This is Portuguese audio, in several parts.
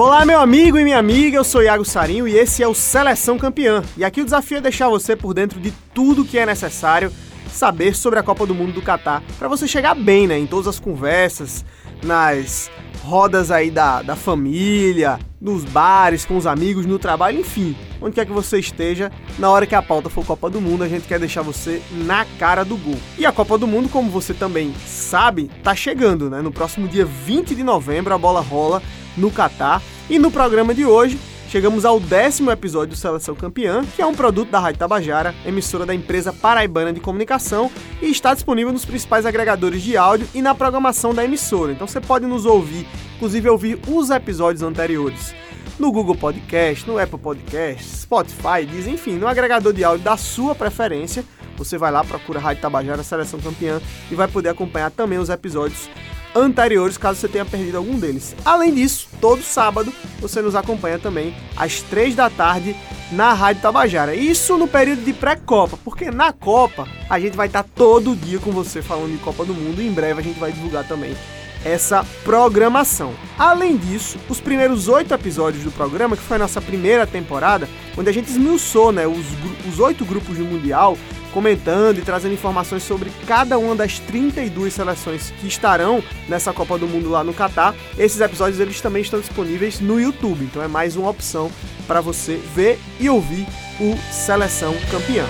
Olá, meu amigo e minha amiga, eu sou Iago Sarinho e esse é o Seleção Campeã. E aqui o desafio é deixar você por dentro de tudo que é necessário saber sobre a Copa do Mundo do Catar, para você chegar bem, né, em todas as conversas, nas rodas aí da, da família, nos bares, com os amigos, no trabalho, enfim, onde quer que você esteja, na hora que a pauta for Copa do Mundo, a gente quer deixar você na cara do gol. E a Copa do Mundo, como você também sabe, tá chegando, né? No próximo dia 20 de novembro a bola rola no Catar. E no programa de hoje, chegamos ao décimo episódio do Seleção Campeã, que é um produto da Rádio Tabajara, emissora da empresa paraibana de comunicação, e está disponível nos principais agregadores de áudio e na programação da emissora. Então você pode nos ouvir, inclusive ouvir os episódios anteriores no Google Podcast, no Apple Podcast, Spotify, Diz, enfim, no agregador de áudio da sua preferência. Você vai lá, procura Rádio Tabajara Seleção Campeã e vai poder acompanhar também os episódios anteriores, caso você tenha perdido algum deles. Além disso, todo sábado você nos acompanha também às 3 da tarde na Rádio Tabajara. Isso no período de pré-Copa, porque na Copa a gente vai estar todo dia com você falando de Copa do Mundo e em breve a gente vai divulgar também essa programação. Além disso, os primeiros oito episódios do programa, que foi a nossa primeira temporada, onde a gente esmiuçou né, os, os oito grupos do Mundial, comentando e trazendo informações sobre cada uma das 32 seleções que estarão nessa Copa do Mundo lá no Catar. Esses episódios eles também estão disponíveis no YouTube, então é mais uma opção para você ver e ouvir o Seleção Campeã.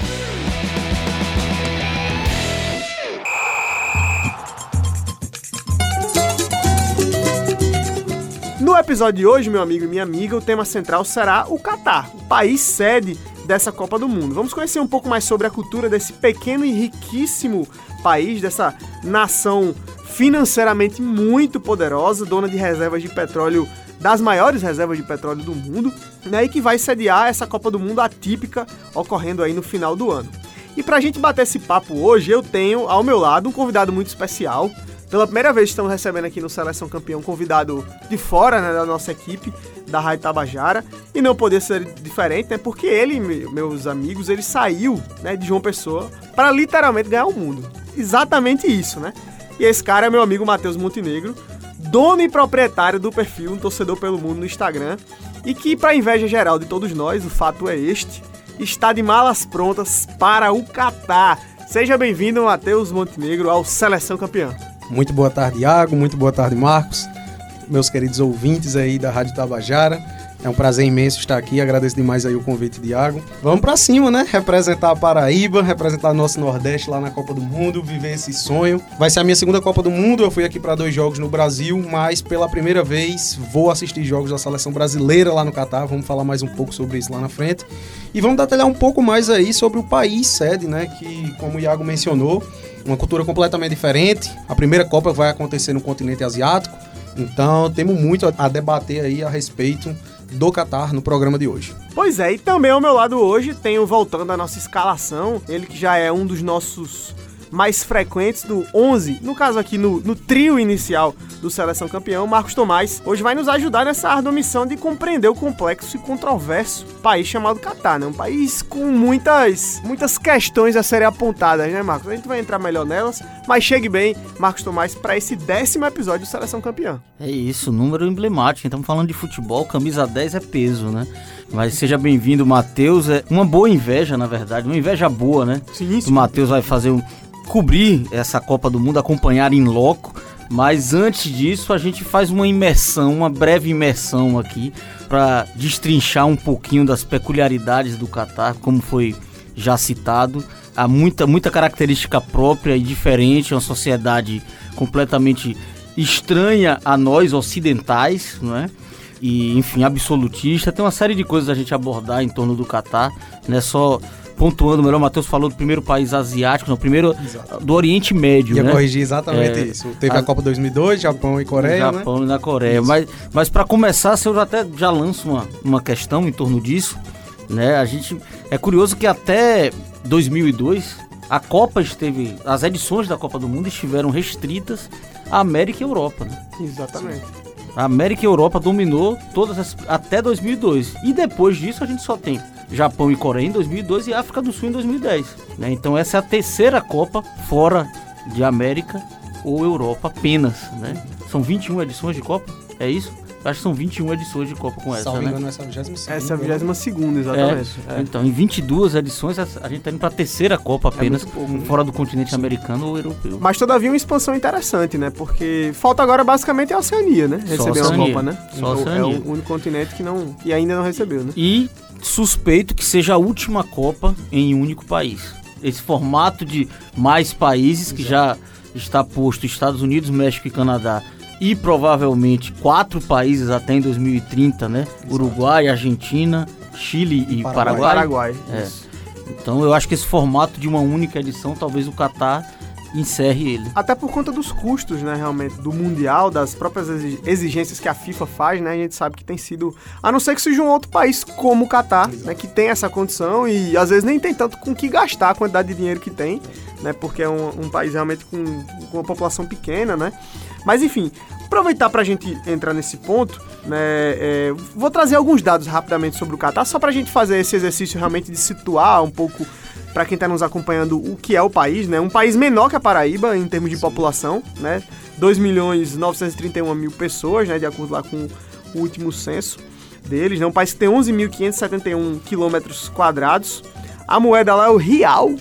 No episódio de hoje, meu amigo e minha amiga, o tema central será o Catar, o país sede dessa Copa do Mundo. Vamos conhecer um pouco mais sobre a cultura desse pequeno e riquíssimo país, dessa nação financeiramente muito poderosa, dona de reservas de petróleo das maiores reservas de petróleo do mundo, né, e que vai sediar essa Copa do Mundo atípica ocorrendo aí no final do ano. E para a gente bater esse papo hoje, eu tenho ao meu lado um convidado muito especial, pela primeira vez estamos recebendo aqui no Seleção Campeão convidado de fora né, da nossa equipe, da Rádio Tabajara. E não poder ser diferente, né? Porque ele, meus amigos, ele saiu né, de João Pessoa para literalmente ganhar o mundo. Exatamente isso, né? E esse cara é meu amigo Matheus Montenegro, dono e proprietário do perfil Um Torcedor pelo Mundo no Instagram. E que, para inveja geral de todos nós, o fato é este, está de malas prontas para o Catar. Seja bem-vindo, Matheus Montenegro, ao Seleção Campeão. Muito boa tarde, Iago. Muito boa tarde, Marcos. Meus queridos ouvintes aí da Rádio Tabajara. É um prazer imenso estar aqui. Agradeço demais aí o convite de Iago. Vamos para cima, né? Representar a Paraíba, representar nosso Nordeste lá na Copa do Mundo, viver esse sonho. Vai ser a minha segunda Copa do Mundo. Eu fui aqui para dois jogos no Brasil, mas pela primeira vez vou assistir jogos da seleção brasileira lá no Catar. Vamos falar mais um pouco sobre isso lá na frente. E vamos detalhar um pouco mais aí sobre o país sede, né? Que, como o Iago mencionou, uma cultura completamente diferente. A primeira Copa vai acontecer no continente asiático, então temos muito a debater aí a respeito do Qatar no programa de hoje. Pois é, e também ao meu lado hoje tenho voltando à nossa escalação, ele que já é um dos nossos mais frequentes do 11, no caso aqui no, no trio inicial do Seleção Campeão, Marcos Tomás, hoje vai nos ajudar nessa árdua missão de compreender o complexo e controverso país chamado Catar, né? Um país com muitas, muitas questões a serem apontadas, né, Marcos? A gente vai entrar melhor nelas, mas chegue bem, Marcos Tomás, para esse décimo episódio do Seleção Campeão. É isso, número emblemático. Estamos falando de futebol, camisa 10 é peso, né? Mas seja bem-vindo, Matheus. É uma boa inveja, na verdade, uma inveja boa, né? Sim, sim. O Matheus vai fazer um, cobrir essa Copa do Mundo, acompanhar em loco. Mas antes disso, a gente faz uma imersão, uma breve imersão aqui, para destrinchar um pouquinho das peculiaridades do Catar, como foi já citado. Há muita, muita característica própria e diferente, uma sociedade completamente estranha a nós ocidentais, não é? E, enfim, absolutista. Tem uma série de coisas a gente abordar em torno do Catar, não é só pontuando melhor, o Matheus falou do primeiro país asiático, não, primeiro Exato. do Oriente Médio, Ia né? corrigir exatamente é, isso. Teve a, a, Copa 2002, Japão e Coreia, né? Japão né? e na Coreia. Isso. Mas, mas para começar, se eu até já lanço uma, uma questão em torno disso, né? A gente é curioso que até 2002 a Copa esteve, as edições da Copa do Mundo estiveram restritas à América e Europa, né? Exatamente. A América e Europa dominou todas as, até 2002. E depois disso a gente só tem Japão e Coreia em 2012 e África do Sul em 2010. Né? Então essa é a terceira Copa fora de América ou Europa apenas. Né? São 21 edições de Copa, é isso? Acho que são 21 edições de Copa com essa, Salvo né? engano, essa é a 22 Essa é a 22 exatamente. É. Então, em 22 edições, a a gente tá indo pra terceira Copa apenas, muito pouco, né? fora do continente americano ou europeu. Mas todavia uma expansão interessante, né? Porque falta agora basicamente a Oceania, né? Só Receber Oceania. uma Copa, né? Só É o- Oceania. É o único continente que, não, que ainda não recebeu, né? E suspeito que seja a última Copa em um único país. Esse formato de mais países que já está posto Estados Unidos, México e Canadá e provavelmente quatro países até em 2030, né? Uruguai, Argentina, Chile e Paraguai. Paraguai. Paraguai. É. Então eu acho que esse formato de uma única edição, talvez o Catar encerre ele. Até por conta dos custos, né, realmente, do Mundial, das próprias exi- exigências que a FIFA faz, né, a gente sabe que tem sido, a não ser que seja um outro país como o Catar, né, que tem essa condição e às vezes nem tem tanto com que gastar a quantidade de dinheiro que tem, né, porque é um, um país realmente com, com uma população pequena, né, mas enfim, aproveitar pra gente entrar nesse ponto, né, é, vou trazer alguns dados rapidamente sobre o Catar, só pra gente fazer esse exercício realmente de situar um pouco para quem está nos acompanhando o que é o país, né? Um país menor que a Paraíba em termos de população, né? 2 milhões 931 mil pessoas, né? De acordo lá com o último censo deles, né? Um país que tem 11.571 quilômetros quadrados. A moeda lá é o real,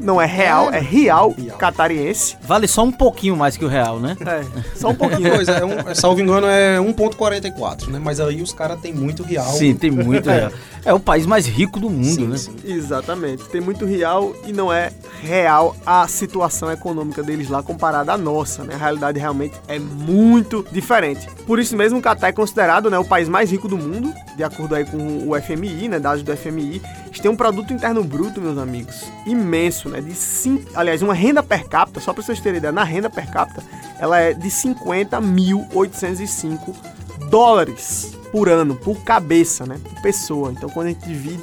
não é real, é real Real. catariense. Vale só um pouquinho mais que o real, né? É, só um pouquinho. Pois é, um, é, salvo engano, é 1,44, né? Mas aí os caras têm muito real. Sim, tem muito real. É o país mais rico do mundo, Sim, né? sim. Exatamente. Tem muito real e não é real a situação econômica deles lá comparada à nossa, né? A realidade realmente é muito diferente. Por isso mesmo, o Catar é considerado né, o país mais rico do mundo, de acordo aí com o FMI, né? Dados do FMI. Eles têm um produto interno bruto, meus amigos, imenso, né? De cinco, aliás, uma renda per capita, só para vocês terem ideia, na renda per capita, ela é de 50.805 dólares por ano, por cabeça, né? Por pessoa. Então, quando a gente divide,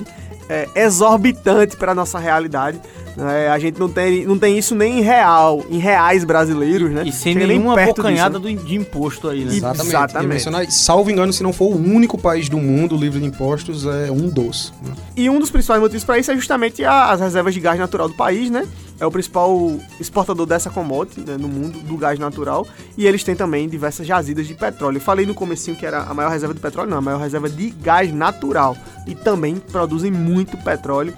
é exorbitante para nossa realidade. né? a gente não tem, não tem isso nem em real, em reais brasileiros, né? E sem Chega nem nenhuma bocanhada disso, né? do- de imposto aí, né? Exatamente. Exatamente. Salvo engano, se não for o único país do mundo livre de impostos, é um dos. né? E um dos principais motivos para isso é justamente as reservas de gás natural do país, né? É o principal exportador dessa commodity né, no mundo, do gás natural. E eles têm também diversas jazidas de petróleo. Eu falei no comecinho que era a maior reserva de petróleo, não, a maior reserva de gás natural. E também produzem muito petróleo.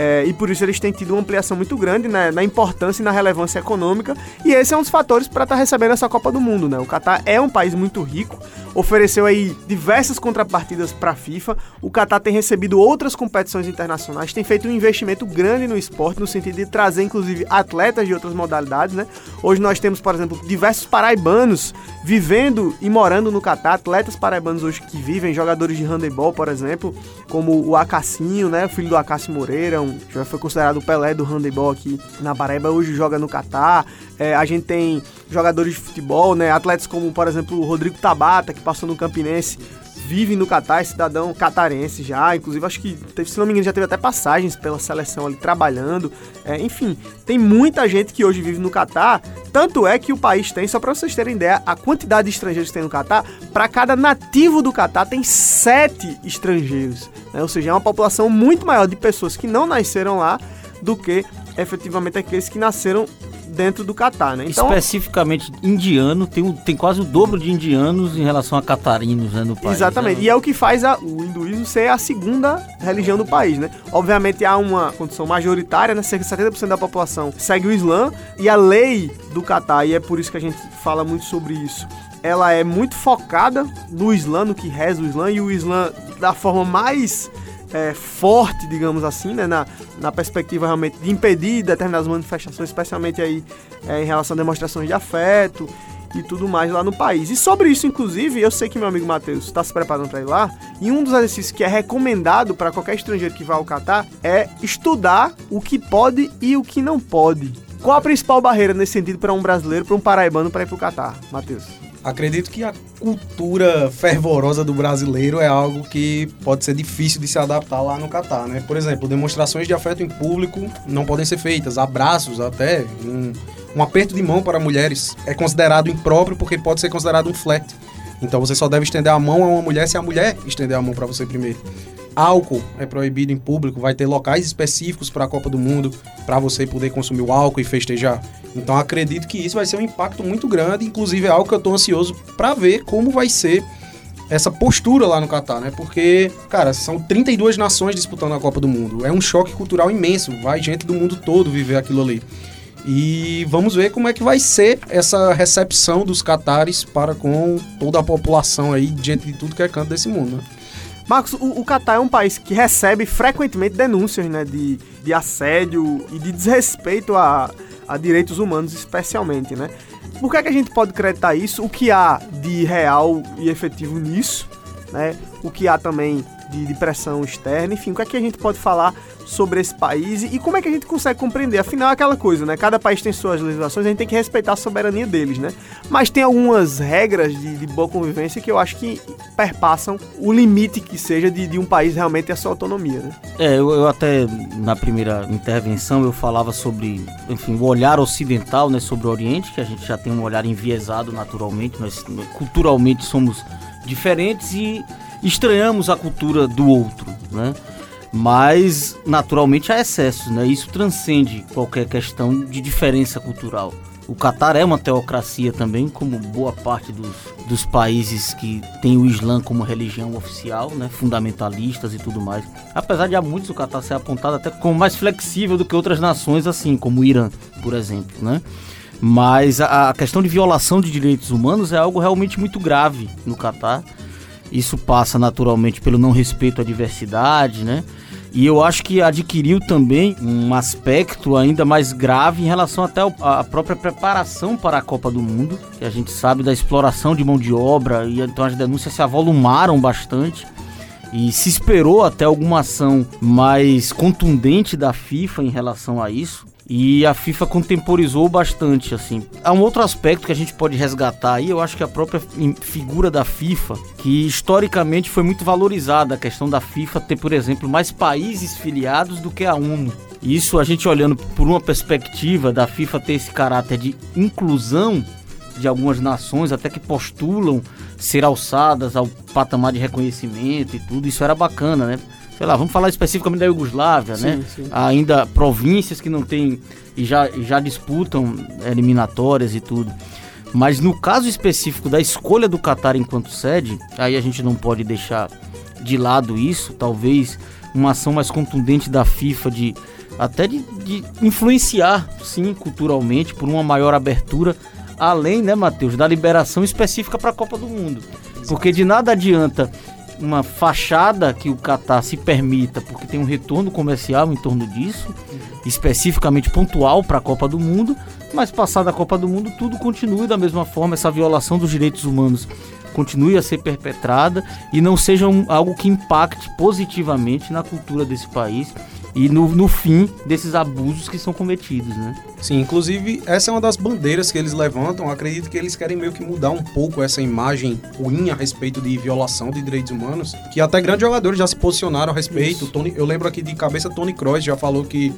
É, e por isso eles têm tido uma ampliação muito grande né, na importância e na relevância econômica. E esse é um dos fatores para estar recebendo essa Copa do Mundo. Né? O Catar é um país muito rico, ofereceu aí diversas contrapartidas para a FIFA. O Catar tem recebido outras competições internacionais, tem feito um investimento grande no esporte, no sentido de trazer inclusive atletas de outras modalidades. Né? Hoje nós temos, por exemplo, diversos paraibanos vivendo e morando no Catar, atletas paraibanos hoje que vivem, jogadores de handebol, por exemplo, como o Acassinho, né, o filho do Acácio Moreira, já foi considerado o Pelé do handebol aqui na Paraíba, hoje joga no Catar. É, a gente tem jogadores de futebol, né, atletas como, por exemplo, o Rodrigo Tabata, que passou no Campinense, vive no Catar, é cidadão catarense já, inclusive acho que, teve, se não me engano, já teve até passagens pela seleção ali trabalhando. É, enfim, tem muita gente que hoje vive no Catar, tanto é que o país tem, só para vocês terem ideia, a quantidade de estrangeiros que tem no Catar, para cada nativo do Catar tem sete estrangeiros, né? ou seja, é uma população muito maior de pessoas que não nasceram lá do que efetivamente aqueles que nasceram dentro do Catar, né? Então, Especificamente indiano, tem, tem quase o dobro de indianos em relação a catarinos né, no país. Exatamente. né? E é o que faz a- o hinduísmo ser a segunda religião do país, né? Obviamente há uma condição majoritária, né? Cerca de 70% da população segue o Islã e a lei do Catar, e é por isso que a gente fala muito sobre isso. Ela é muito focada no Islã, no que reza o Islã, e o Islã da forma mais é, forte, digamos assim, né, na, na perspectiva realmente de impedir determinadas manifestações, especialmente aí é, em relação a demonstrações de afeto e tudo mais lá no país. E sobre isso, inclusive, eu sei que meu amigo Matheus está se preparando para ir lá, e um dos exercícios que é recomendado para qualquer estrangeiro que vá ao Catar é estudar o que pode e o que não pode. Qual a principal barreira nesse sentido para um brasileiro, para um paraibano para ir para o Catar, Matheus? Acredito que a cultura fervorosa do brasileiro é algo que pode ser difícil de se adaptar lá no Catar, né? Por exemplo, demonstrações de afeto em público não podem ser feitas, abraços até, um, um aperto de mão para mulheres é considerado impróprio porque pode ser considerado um flerte. Então você só deve estender a mão a uma mulher se a mulher estender a mão para você primeiro. Álcool é proibido em público, vai ter locais específicos para a Copa do Mundo para você poder consumir o álcool e festejar. Então acredito que isso vai ser um impacto muito grande, inclusive é algo que eu estou ansioso para ver como vai ser essa postura lá no Catar, né? Porque, cara, são 32 nações disputando a Copa do Mundo. É um choque cultural imenso. Vai gente do mundo todo viver aquilo ali. E vamos ver como é que vai ser essa recepção dos catares para com toda a população aí, diante de tudo que é canto desse mundo, né? Marcos, o, o Catar é um país que recebe frequentemente denúncias né, de, de assédio e de desrespeito a, a direitos humanos, especialmente, né? Por que, é que a gente pode acreditar isso? O que há de real e efetivo nisso? Né? O que há também de, de, pressão externa, enfim, o que é que a gente pode falar sobre esse país e, como é que a gente consegue compreender? Afinal, é aquela coisa, né? Cada país tem suas legislações, a gente tem que respeitar a soberania deles, né? Mas tem algumas regras de, de boa convivência que eu acho que perpassam o limite que seja de, de um país realmente ter a sua autonomia, né? É, eu, eu, até na primeira intervenção eu falava sobre, enfim, o olhar ocidental, né, sobre o Oriente, que a gente já tem um olhar enviesado naturalmente, nós culturalmente somos diferentes e estranhamos a cultura do outro, né? Mas naturalmente há excessos, né? Isso transcende qualquer questão de diferença cultural. O Catar é uma teocracia também, como boa parte dos, dos países que tem o Islã como religião oficial, né? Fundamentalistas e tudo mais. Apesar de há muitos o Catar ser apontado até como mais flexível do que outras nações, assim, como o Irã, por exemplo, né? Mas a, a questão de violação de direitos humanos é algo realmente muito grave no Catar isso passa naturalmente pelo não respeito à diversidade, né? E eu acho que adquiriu também um aspecto ainda mais grave em relação até à própria preparação para a Copa do Mundo, que a gente sabe da exploração de mão de obra, e então as denúncias se avolumaram bastante. E se esperou até alguma ação mais contundente da FIFA em relação a isso. E a FIFA contemporizou bastante, assim. Há um outro aspecto que a gente pode resgatar aí, eu acho que a própria figura da FIFA, que historicamente foi muito valorizada, a questão da FIFA ter, por exemplo, mais países filiados do que a ONU. Isso a gente olhando por uma perspectiva da FIFA ter esse caráter de inclusão de algumas nações, até que postulam ser alçadas ao patamar de reconhecimento e tudo, isso era bacana, né? Sei lá, vamos falar especificamente da Iugoslávia, sim, né? Sim. Ainda províncias que não têm e já, já disputam eliminatórias e tudo. Mas no caso específico da escolha do Qatar enquanto sede, aí a gente não pode deixar de lado isso, talvez uma ação mais contundente da FIFA de até de, de influenciar, sim, culturalmente por uma maior abertura, além, né, Matheus, da liberação específica para a Copa do Mundo. Porque de nada adianta uma fachada que o Qatar se permita, porque tem um retorno comercial em torno disso, especificamente pontual para a Copa do Mundo, mas passada a Copa do Mundo tudo continue da mesma forma, essa violação dos direitos humanos continue a ser perpetrada e não seja um, algo que impacte positivamente na cultura desse país e no, no fim desses abusos que são cometidos, né? Sim, inclusive essa é uma das bandeiras que eles levantam. acredito que eles querem meio que mudar um pouco essa imagem ruim a respeito de violação de direitos humanos, que até grandes jogadores já se posicionaram a respeito. Tony, eu lembro aqui de cabeça Tony Kroos já falou que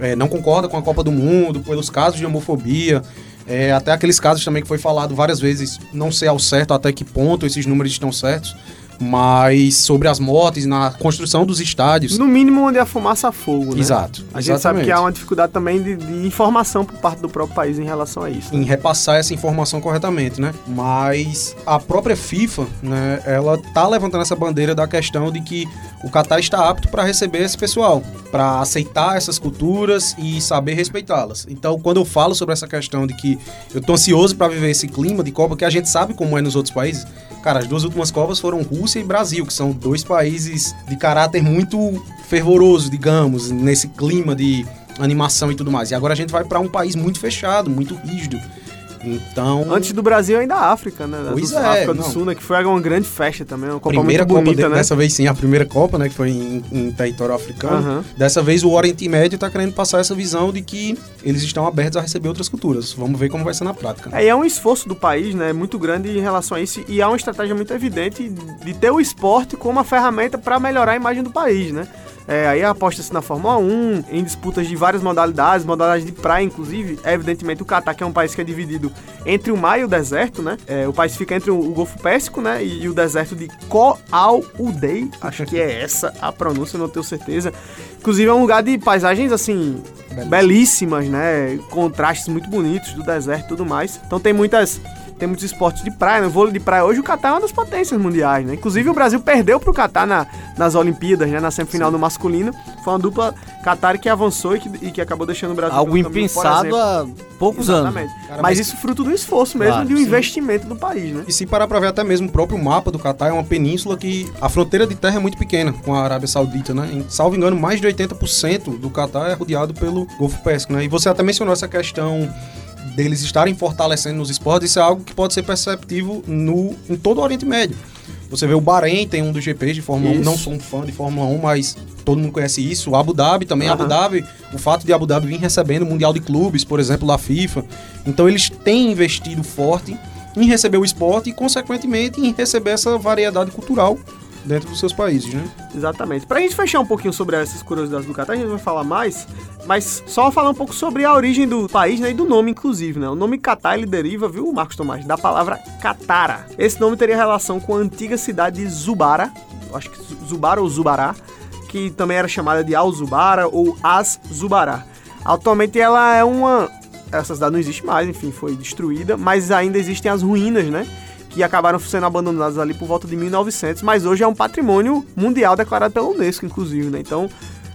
é, não concorda com a Copa do Mundo pelos casos de homofobia. É, até aqueles casos também que foi falado várias vezes, não sei ao certo até que ponto esses números estão certos, mas sobre as mortes na construção dos estádios. No mínimo onde a fumaça a fogo, né? Exato. A gente sabe que há uma dificuldade também de, de, informação por parte do próprio país em relação a isso. Né? Em repassar essa informação corretamente, né? Mas a própria FIFA, né, ela tá levantando essa bandeira da questão de que o Qatar está apto para receber esse pessoal, para aceitar essas culturas e saber respeitá-las. Então, quando eu falo sobre essa questão de que eu tô ansioso para viver esse clima de Copa, que a gente sabe como é nos outros países, cara, as duas últimas Copas foram Rússia e Brasil, que são dois países de caráter muito fervoroso, digamos, nesse clima de animação e tudo mais. E agora a gente vai para um país muito fechado, muito rígido. Então. Antes do Brasil, ainda a África, né? Pois do, é. África do Sul, né? Que foi uma grande festa também. Uma Copa primeira muito bonita, Copa né? Dessa vez sim, a primeira Copa, né? Que foi em, em território africano. Uhum. Dessa vez o Oriente Médio tá querendo passar essa visão de que eles estão abertos a receber outras culturas. Vamos ver como vai ser na prática. É, e é um esforço do país, né? Muito grande em relação a isso. E há uma estratégia muito evidente de ter o esporte como uma ferramenta para melhorar a imagem do país, né? É, aí aposta-se na Fórmula 1, em disputas de várias modalidades, modalidades de praia, inclusive. É, evidentemente, o Catar, que é um país que é dividido entre o mar e o deserto, né? É, o país fica entre o, o Golfo Pérsico, né? E, e, o deserto de Koal-Udei. Acho que é essa a pronúncia, não tenho certeza. Inclusive, é um lugar de paisagens, assim, belíssimas, né? Contrastes muito bonitos do deserto e tudo mais. Então, tem muitas tem muitos esportes de praia, no né? vôlei de praia. Hoje o Catar é uma das potências mundiais, né? Inclusive o Brasil perdeu pro Catar na, nas Olimpíadas, né? Na semifinal Sim. no masculino. Foi uma dupla Qatar que avançou e que, e que acabou deixando o Brasil... Algo impensado há poucos Exatamente. anos. Cara, mas, mas, isso fruto do esforço mesmo claro, de um sim. investimento do país, né? E se parar pra ver até mesmo o próprio mapa do Catar, é uma península que a fronteira de terra é muito pequena com a Arábia Saudita, né? Em, salvo engano, mais de 80% do Catar é rodeado pelo Golfo Pérsico, né? E você até mencionou essa questão deles estarem fortalecendo nos esportes, isso é algo que pode ser perceptível no, em todo o Oriente Médio. Você vê o Bahrein, tem um dos GPs de Fórmula isso. 1, não sou um fã de Fórmula 1, mas todo mundo conhece isso. O Abu Dhabi também, uhum. Abu Dhabi, o fato de Abu Dhabi vir recebendo o Mundial de Clubes, por exemplo, da FIFA. Então eles têm investido forte em receber o esporte e, consequentemente, em receber essa variedade cultural dentro dos seus países, né? Exatamente. Pra gente fechar um pouquinho sobre essas curiosidades do Catar, a gente vai falar mais, mas só falar um pouco sobre a origem do país, né, e do nome, inclusive, né? O nome Catar, ele deriva, viu, Marcos Tomás, da palavra Catara. Esse nome teria relação com a antiga cidade de Zubara, acho que Zubara ou Zubará, que também era chamada de Al-Zubara ou As-Zubará. Atualmente ela é uma... Essa cidade não existe mais, enfim, foi destruída, mas ainda existem as ruínas, né? Que acabaram sendo abandonados ali por volta de 1900, mas hoje é um patrimônio mundial declarado pela Unesco, inclusive, né? Então,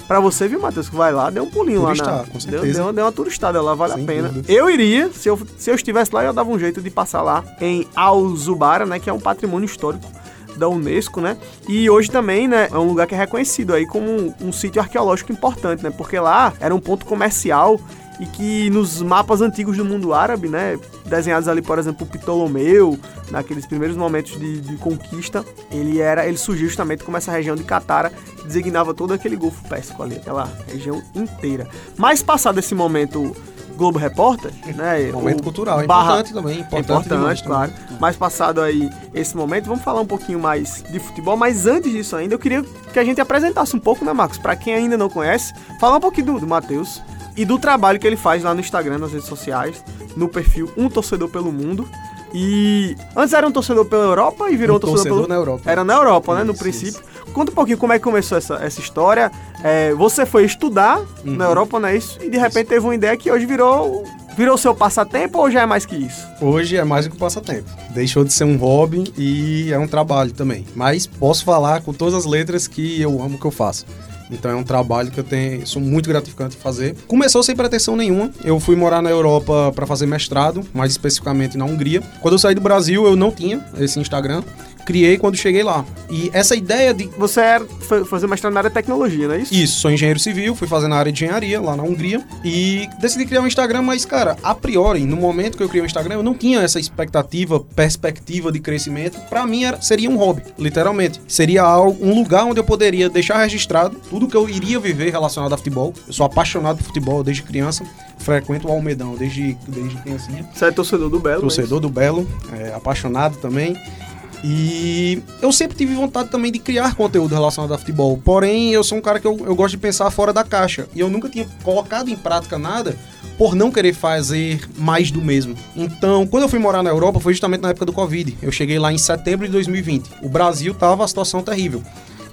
para você, viu, Matheus, que vai lá, dê um pulinho Turistar, lá na. Com certeza. Deu, deu, deu uma turistada lá, vale Sem a pena. Eu iria, se eu, se eu estivesse lá, eu dava um jeito de passar lá em Alzubara, né? Que é um patrimônio histórico da Unesco, né? E hoje também, né, é um lugar que é reconhecido aí como um, um sítio arqueológico importante, né? Porque lá era um ponto comercial e que nos mapas antigos do mundo árabe, né, desenhados ali, por exemplo, por Ptolomeu, naqueles primeiros momentos de, de, conquista, ele era, ele surgiu justamente como essa região de Catara, que designava todo aquele Golfo Pérsico ali, aquela região inteira. Mas passado esse momento Globo Repórter, né? Momento cultural, é importante também, importante, importante claro. Mas passado aí esse momento, vamos falar um pouquinho mais de futebol, mas antes disso ainda, eu queria que a gente apresentasse um pouco, né, Marcos? Para quem ainda não conhece, falar um pouquinho do, do Matheus, e do trabalho que ele faz lá no Instagram, nas redes sociais, no perfil Um Torcedor pelo Mundo. E antes era um torcedor pela Europa e virou um, um torcedor, torcedor pelo... na Europa. Era na Europa, né? No princípio. Isso. Conta um pouquinho como é que começou essa, essa história. É, você foi estudar uhum. na Europa, não é isso? E de repente isso. teve uma ideia que hoje virou virou seu passatempo ou já é mais que isso? Hoje é mais do que um passatempo. Deixou de ser um hobby e é um trabalho também. Mas posso falar com todas as letras que eu amo que eu faço. Então é um trabalho que eu tenho, sou muito gratificante fazer. Começou sem pretensão nenhuma. Eu fui morar na Europa para fazer mestrado, mais especificamente na Hungria. Quando eu saí do Brasil, eu não tinha esse Instagram criei quando cheguei lá. E essa ideia de. Você era fazer mestrado na área de tecnologia, não é isso? Isso, sou engenheiro civil, fui fazer na área de engenharia lá na Hungria e decidi criar um Instagram, mas, cara, a priori, no momento que eu criei o um Instagram, eu não tinha essa expectativa, perspectiva de crescimento. Para mim era, seria um hobby, literalmente. Seria algo, um lugar onde eu poderia deixar registrado tudo que eu iria viver relacionado a futebol. Eu sou apaixonado por futebol desde criança frequento o Almedão desde, desde criancinha. Você é torcedor do Belo? Torcedor mas... do Belo, é, apaixonado também. E eu sempre tive vontade também de criar conteúdo relacionado a futebol. Porém, eu sou um cara que eu, eu gosto de pensar fora da caixa. E eu nunca tinha colocado em prática nada por não querer fazer mais do mesmo. Então, quando eu fui morar na Europa, foi justamente na época do Covid. Eu cheguei lá em setembro de 2020. O Brasil tava a situação terrível.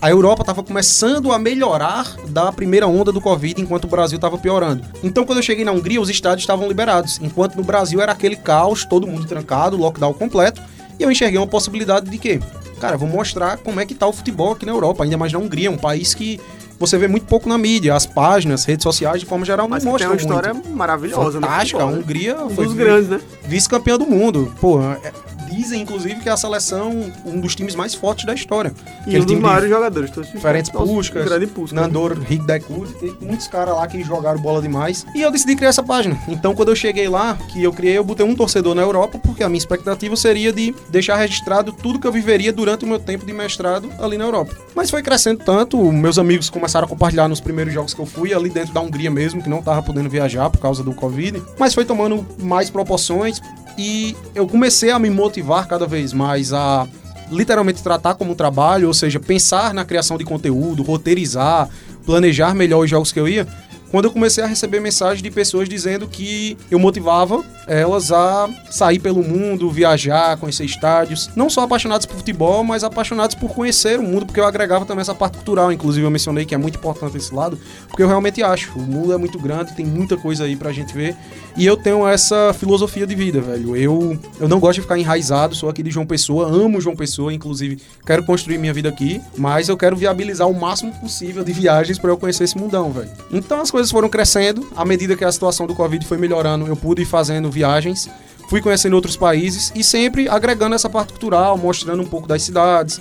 A Europa estava começando a melhorar da primeira onda do Covid, enquanto o Brasil estava piorando. Então, quando eu cheguei na Hungria, os estádios estavam liberados, enquanto no Brasil era aquele caos, todo mundo trancado, lockdown completo. E eu enxerguei uma possibilidade de que, cara, vou mostrar como é que tá o futebol aqui na Europa, ainda mais na Hungria, um país que você vê muito pouco na mídia, as páginas, redes sociais, de forma geral, não mostram muito. Tem uma história muito. maravilhosa, Fantástica, a Hungria um foi dos grandes, né? Vice-campeã do mundo. Pô, é, dizem, inclusive, que é a seleção um dos times mais fortes da história. E um dos maiores jogadores. Diferentes Puskas, Nandor, Higdekud, tem muitos caras lá que jogaram bola demais. E eu decidi criar essa página. Então, quando eu cheguei lá, que eu criei, eu botei um torcedor na Europa, porque a minha expectativa seria de deixar registrado tudo que eu viveria durante o meu tempo de mestrado ali na Europa. Mas foi crescendo tanto, meus amigos começaram a compartilhar nos primeiros jogos que eu fui, ali dentro da Hungria mesmo, que não tava podendo viajar por causa do Covid. Mas foi tomando mais proporções, e eu comecei a me motivar cada vez mais a literalmente tratar como um trabalho, ou seja, pensar na criação de conteúdo, roteirizar, planejar melhor os jogos que eu ia, quando eu comecei a receber mensagens de pessoas dizendo que eu motivava elas a sair pelo mundo, viajar, conhecer estádios. Não só apaixonados por futebol, mas apaixonados por conhecer o mundo, porque eu agregava também essa parte cultural. Inclusive, eu mencionei que é muito importante esse lado, porque eu realmente acho. O mundo é muito grande, tem muita coisa aí pra gente ver. E eu tenho essa filosofia de vida, velho. Eu, eu não gosto de ficar enraizado, sou aqui de João Pessoa, amo João Pessoa, inclusive quero construir minha vida aqui, mas eu quero viabilizar o máximo possível de viagens para eu conhecer esse mundão, velho. Então as coisas foram crescendo, à medida que a situação do Covid foi melhorando, eu pude ir fazendo viagens, fui conhecendo outros países e sempre agregando essa parte cultural, mostrando um pouco das cidades,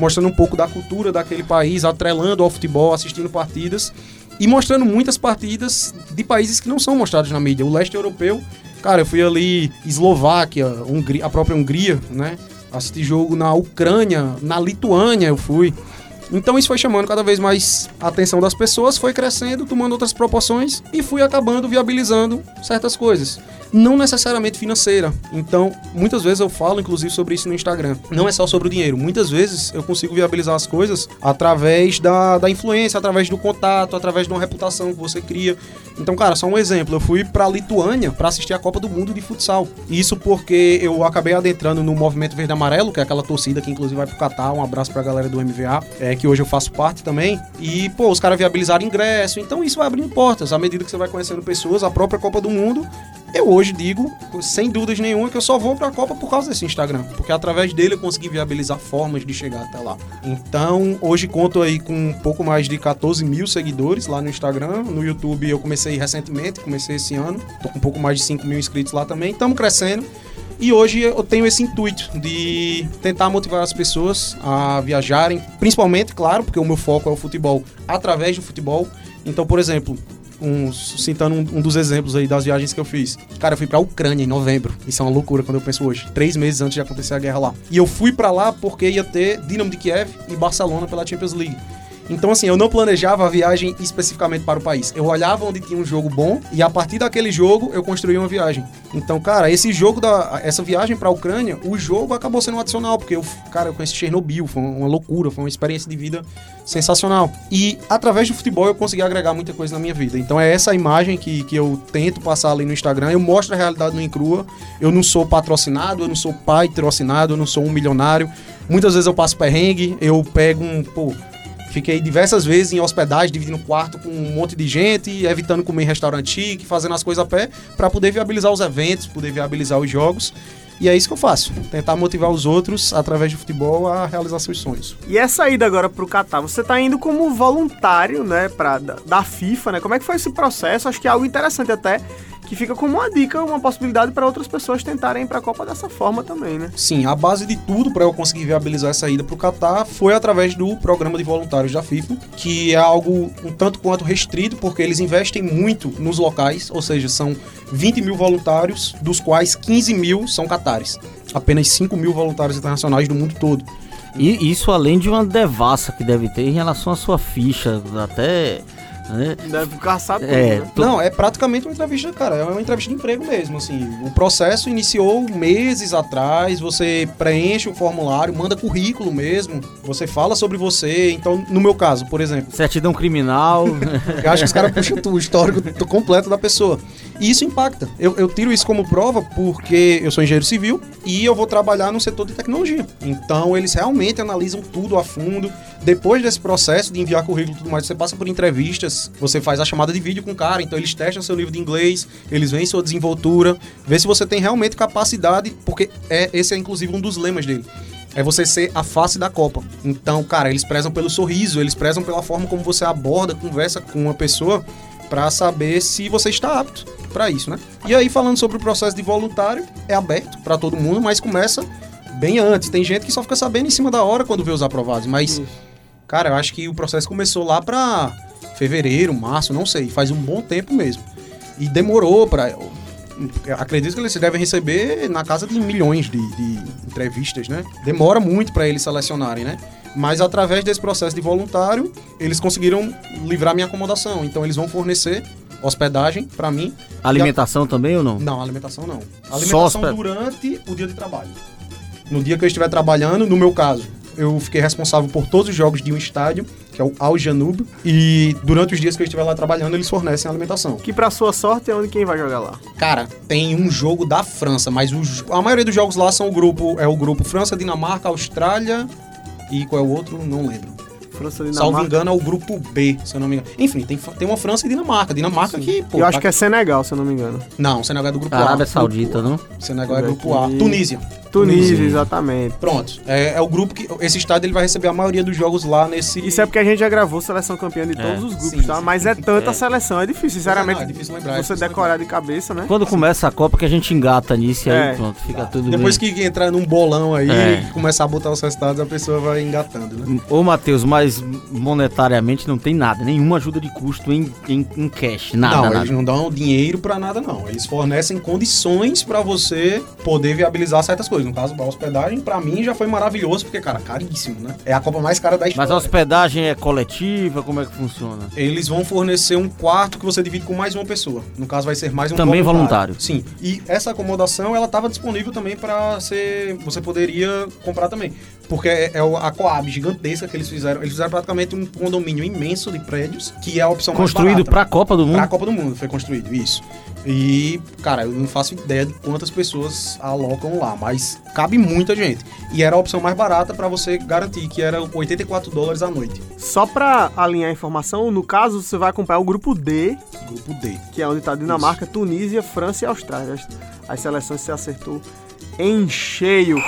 mostrando um pouco da cultura daquele país, atrelando ao futebol, assistindo partidas e mostrando muitas partidas de países que não são mostrados na mídia. O leste europeu, cara, eu fui ali Eslováquia, Hungria, a própria Hungria, né? Assisti jogo na Ucrânia, na Lituânia eu fui. Então isso foi chamando cada vez mais a atenção das pessoas, foi crescendo, tomando outras proporções e fui acabando viabilizando certas coisas. Não necessariamente financeira. Então, muitas vezes eu falo, inclusive, sobre isso no Instagram. Não é só sobre o dinheiro. Muitas vezes eu consigo viabilizar as coisas através da, da influência, através do contato, através de uma reputação que você cria. Então, cara, só um exemplo. Eu fui pra Lituânia para assistir a Copa do Mundo de futsal. Isso porque eu acabei adentrando no Movimento Verde Amarelo, que é aquela torcida que inclusive vai pro Catar. Um abraço pra galera do MVA, é, que hoje eu faço parte também. E, pô, os caras viabilizaram ingresso. Então isso vai abrindo portas. À medida que você vai conhecendo pessoas, a própria Copa do Mundo eu hoje digo, sem dúvidas nenhuma, que eu só vou pra Copa por causa desse Instagram. Porque através dele eu consegui viabilizar formas de chegar até lá. Então, hoje conto aí com um pouco mais de 14 mil seguidores lá no Instagram. No YouTube eu comecei recentemente, comecei esse ano. Tô com um pouco mais de 5 mil inscritos lá também. Estamos crescendo. E hoje eu tenho esse intuito de tentar motivar as pessoas a viajarem, principalmente, claro, porque o meu foco é o futebol, através do futebol. Então, por exemplo, um, citando um, um, dos exemplos aí das viagens que eu fiz. Cara, eu fui pra Ucrânia em novembro. Isso é uma loucura quando eu penso hoje. Três meses antes de acontecer a guerra lá. E eu fui para lá porque ia ter Dinamo de Kiev e Barcelona pela Champions League. Então, assim, eu não planejava a viagem especificamente para o país. Eu olhava onde tinha um jogo bom e a partir daquele jogo eu construía uma viagem. Então, cara, esse jogo da. Essa viagem para a Ucrânia, o jogo acabou sendo um adicional, porque eu, cara, eu conheci Chernobyl, foi uma loucura, foi uma experiência de vida sensacional. E através do futebol eu consegui agregar muita coisa na minha vida. Então é essa imagem que, que eu tento passar ali no Instagram. Eu mostro a realidade no Encrua. Eu não sou patrocinado, eu não sou pai patrocinado, eu não sou um milionário. Muitas vezes eu passo perrengue, eu pego um. Pô, Fiquei diversas vezes em hospedagem, dividindo quarto com um monte de gente, evitando comer em restaurante chique, fazendo as coisas a pé, para poder viabilizar os eventos, poder viabilizar os jogos. E é isso que eu faço. Tentar motivar os outros, através do futebol, a realizar seus sonhos. E essa ida agora pro Catar, você tá indo como voluntário, né, pra, da, da FIFA, né? Como é que foi esse processo? Acho que é algo interessante até que fica como uma dica, uma possibilidade para outras pessoas tentarem ir para a Copa dessa forma também, né? Sim, a base de tudo para eu conseguir viabilizar essa ida para o Catar foi através do programa de voluntários da FIFA, que é algo um tanto quanto restrito, porque eles investem muito nos locais, ou seja, são 20 mil voluntários, dos quais 15 mil são catares. Apenas 5 mil voluntários internacionais do mundo todo. E isso além de uma devassa que deve ter em relação à sua ficha, até né? Deve caçar tudo, é, né? Não, é praticamente uma entrevista, cara. É uma entrevista de emprego mesmo, assim. O processo iniciou meses atrás, você preenche o formulário, manda currículo mesmo, você fala sobre você. Então, no meu caso, por exemplo... Certidão criminal. eu acho que os caras puxam o histórico completo da pessoa. E isso impacta. Eu, eu tiro isso como prova porque eu sou engenheiro civil e eu vou trabalhar no setor de tecnologia. Então, eles realmente analisam tudo a fundo. Depois desse processo de enviar currículo e tudo mais, você passa por entrevistas, você faz a chamada de vídeo com o cara, então eles testam seu nível de inglês, eles veem sua desenvoltura, vê se você tem realmente capacidade, porque é, esse é inclusive um dos lemas dele é você ser a face da Copa. Então, cara, eles prezam pelo sorriso, eles prezam pela forma como você aborda, conversa com uma pessoa para saber se você está apto para isso, né? E aí falando sobre o processo de voluntário, é aberto para todo mundo, mas começa bem antes. Tem gente que só fica sabendo em cima da hora quando vê os aprovados, mas isso. cara, eu acho que o processo começou lá para fevereiro, março, não sei, faz um bom tempo mesmo. E demorou para acredito que eles devem receber na casa de milhões de, de entrevistas, né? Demora muito para eles selecionarem, né? Mas através desse processo de voluntário, eles conseguiram livrar minha acomodação. Então eles vão fornecer hospedagem para mim. Alimentação a... também ou não? Não, alimentação não. Alimentação Só durante o dia de trabalho. No dia que eu estiver trabalhando, no meu caso, eu fiquei responsável por todos os jogos de um estádio, que é o Al Janub, e durante os dias que eu estiver lá trabalhando, eles fornecem alimentação. Que pra sua sorte é onde quem vai jogar lá. Cara, tem um jogo da França, mas os- a maioria dos jogos lá são o grupo, é o grupo França, Dinamarca, Austrália e qual é o outro? Não lembro. França Salvo Dinamarca. engano, é o grupo B, se eu não me engano. Enfim, tem, tem uma França e Dinamarca. Dinamarca que, pô, Eu acho tá- que é Senegal, se eu não me engano. Não, Senegal é do grupo A. Arábia Saudita, não? Senegal é eu grupo A. Tunísia. Tunísia, exatamente. Pronto. É, é o grupo que. Esse estádio ele vai receber a maioria dos jogos lá nesse. Isso é porque a gente já gravou seleção campeã de É, todos os grupos, sim, tá? sim. Mas é tanta seleção, é difícil, sinceramente. Não, é difícil lembrar, é você difícil decorar de cabeça, né? Quando começa a Copa que a gente engata nisso e aí É. pronto, fica tudo Depois bem. que entrar num bolão aí É. e começar a botar os resultados, a pessoa vai engatando, né? Ô Matheus, mas monetariamente não tem nada, nenhuma ajuda de custo em, em, em cash, nada, não, nada. eles não dão dinheiro pra nada, não. Eles fornecem condições pra você poder viabilizar certas coisas. No caso, a hospedagem, pra mim, já foi maravilhoso, porque, cara, caríssimo, né? É a Copa mais cara da Mas história. a hospedagem é coletiva, como é que funciona? Eles vão fornecer um quarto que você divide com mais uma pessoa. No caso, vai ser mais um Também voluntário. Sim. E essa acomodação, ela estava disponível também para ser. Você poderia comprar também. Porque é, é a Coab gigantesca que eles fizeram. Eles fizeram praticamente um condomínio imenso de prédios, que é a opção Construído mais barata. pra Copa do Mundo? Pra Copa do Mundo foi construído, isso. E, cara, eu não faço ideia de quantas pessoas alocam lá, mas cabe muita gente. E era a opção mais barata pra você garantir, que era 84 dólares a noite. Só pra alinhar a informação, no caso, você vai acompanhar o grupo D, Grupo D. que é onde tá Dinamarca, Tunísia, França e Austrália. As, as seleções você acertou em cheio.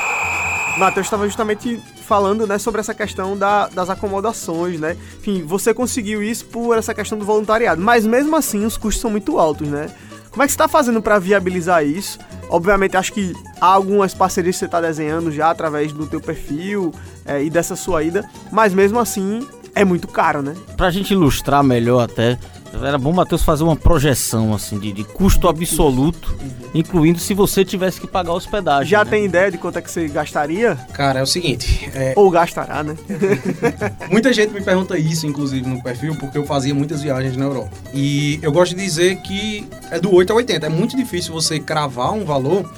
Matheus estava justamente falando né, sobre essa questão da- das acomodações, né? Enfim, você conseguiu isso por essa questão do voluntariado, mas mesmo assim os custos são muito altos, né? Como é que você está fazendo para viabilizar isso? Obviamente, acho que há algumas parcerias que você está desenhando já através do teu perfil é, e dessa sua ida, mas mesmo assim é muito caro, né? Pra gente ilustrar melhor até, era bom, Matheus, fazer uma projeção assim de, de custo absoluto, incluindo se você tivesse que pagar hospedagem. Já né? tem ideia de quanto é que você gastaria? Cara, é o seguinte, é, Ou gastará, né? Muita gente me pergunta isso, inclusive, no perfil, porque eu fazia muitas viagens na Europa. E eu gosto de dizer que é do 8 a 80. É muito difícil você cravar um valor,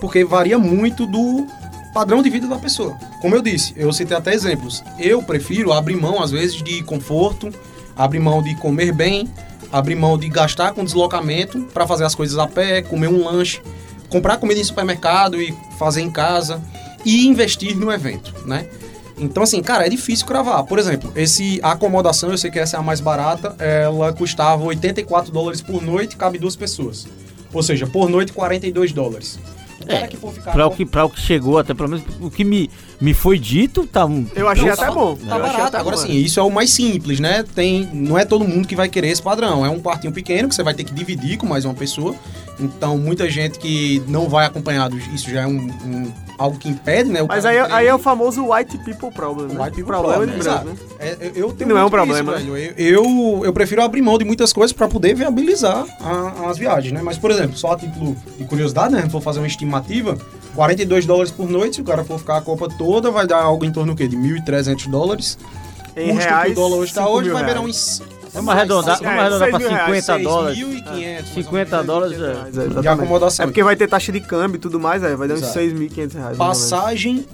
porque varia muito do padrão de vida da pessoa. Como eu disse, eu citei até exemplos. Eu prefiro abrir mão, às vezes, de conforto, abrir mão de comer bem, abrir mão de gastar com deslocamento para fazer as coisas a pé, comer um lanche, comprar comida em supermercado e fazer em casa e investir no evento, né? Então, assim, cara, é difícil cravar. Por exemplo, esse acomodação, eu sei que essa é a mais barata, ela custava 84 dólares por noite, cabe duas pessoas. Ou seja, por noite, 42 dólares. O É, que for ficar Pra o, que, pra o que chegou, até pelo menos o que me, me foi dito, tá um. Eu achei até bom. Tá Eu achei barato. até Agora bom, sim, é. isso é o mais simples, né? Tem, não é todo mundo que vai querer esse padrão. É um quartinho pequeno que você vai ter que dividir com mais uma pessoa. Então, muita gente que não vai acompanhado, isso já é um, um- algo que impede, né? Mas aí, de aí é o famoso white people problem, né? White people problema problem, de branco, né? É, eu- tenho não é um problema, isso, velho. Eu, eu, eu prefiro abrir mão de muitas coisas para poder viabilizar a- as viagens, né? Mas, por exemplo, só a título de curiosidade, né? Se for fazer uma estimativa, 42 dólares por noite, se o cara for ficar a Copa toda, vai dar algo em torno do quê? De 1.300 dólares. Em Custo reais, que o dólar hoje está 5 hoje, vai virar uns... Vamos arredondar, É, vamos arredondar pra seis mil reais, 50 dólares. 6.500. 50 dólares é. É, de exatamente. acomodação. É porque vai ter taxa de câmbio e tudo mais, aí vai dar uns Exato. 6.500 reais. Passagem,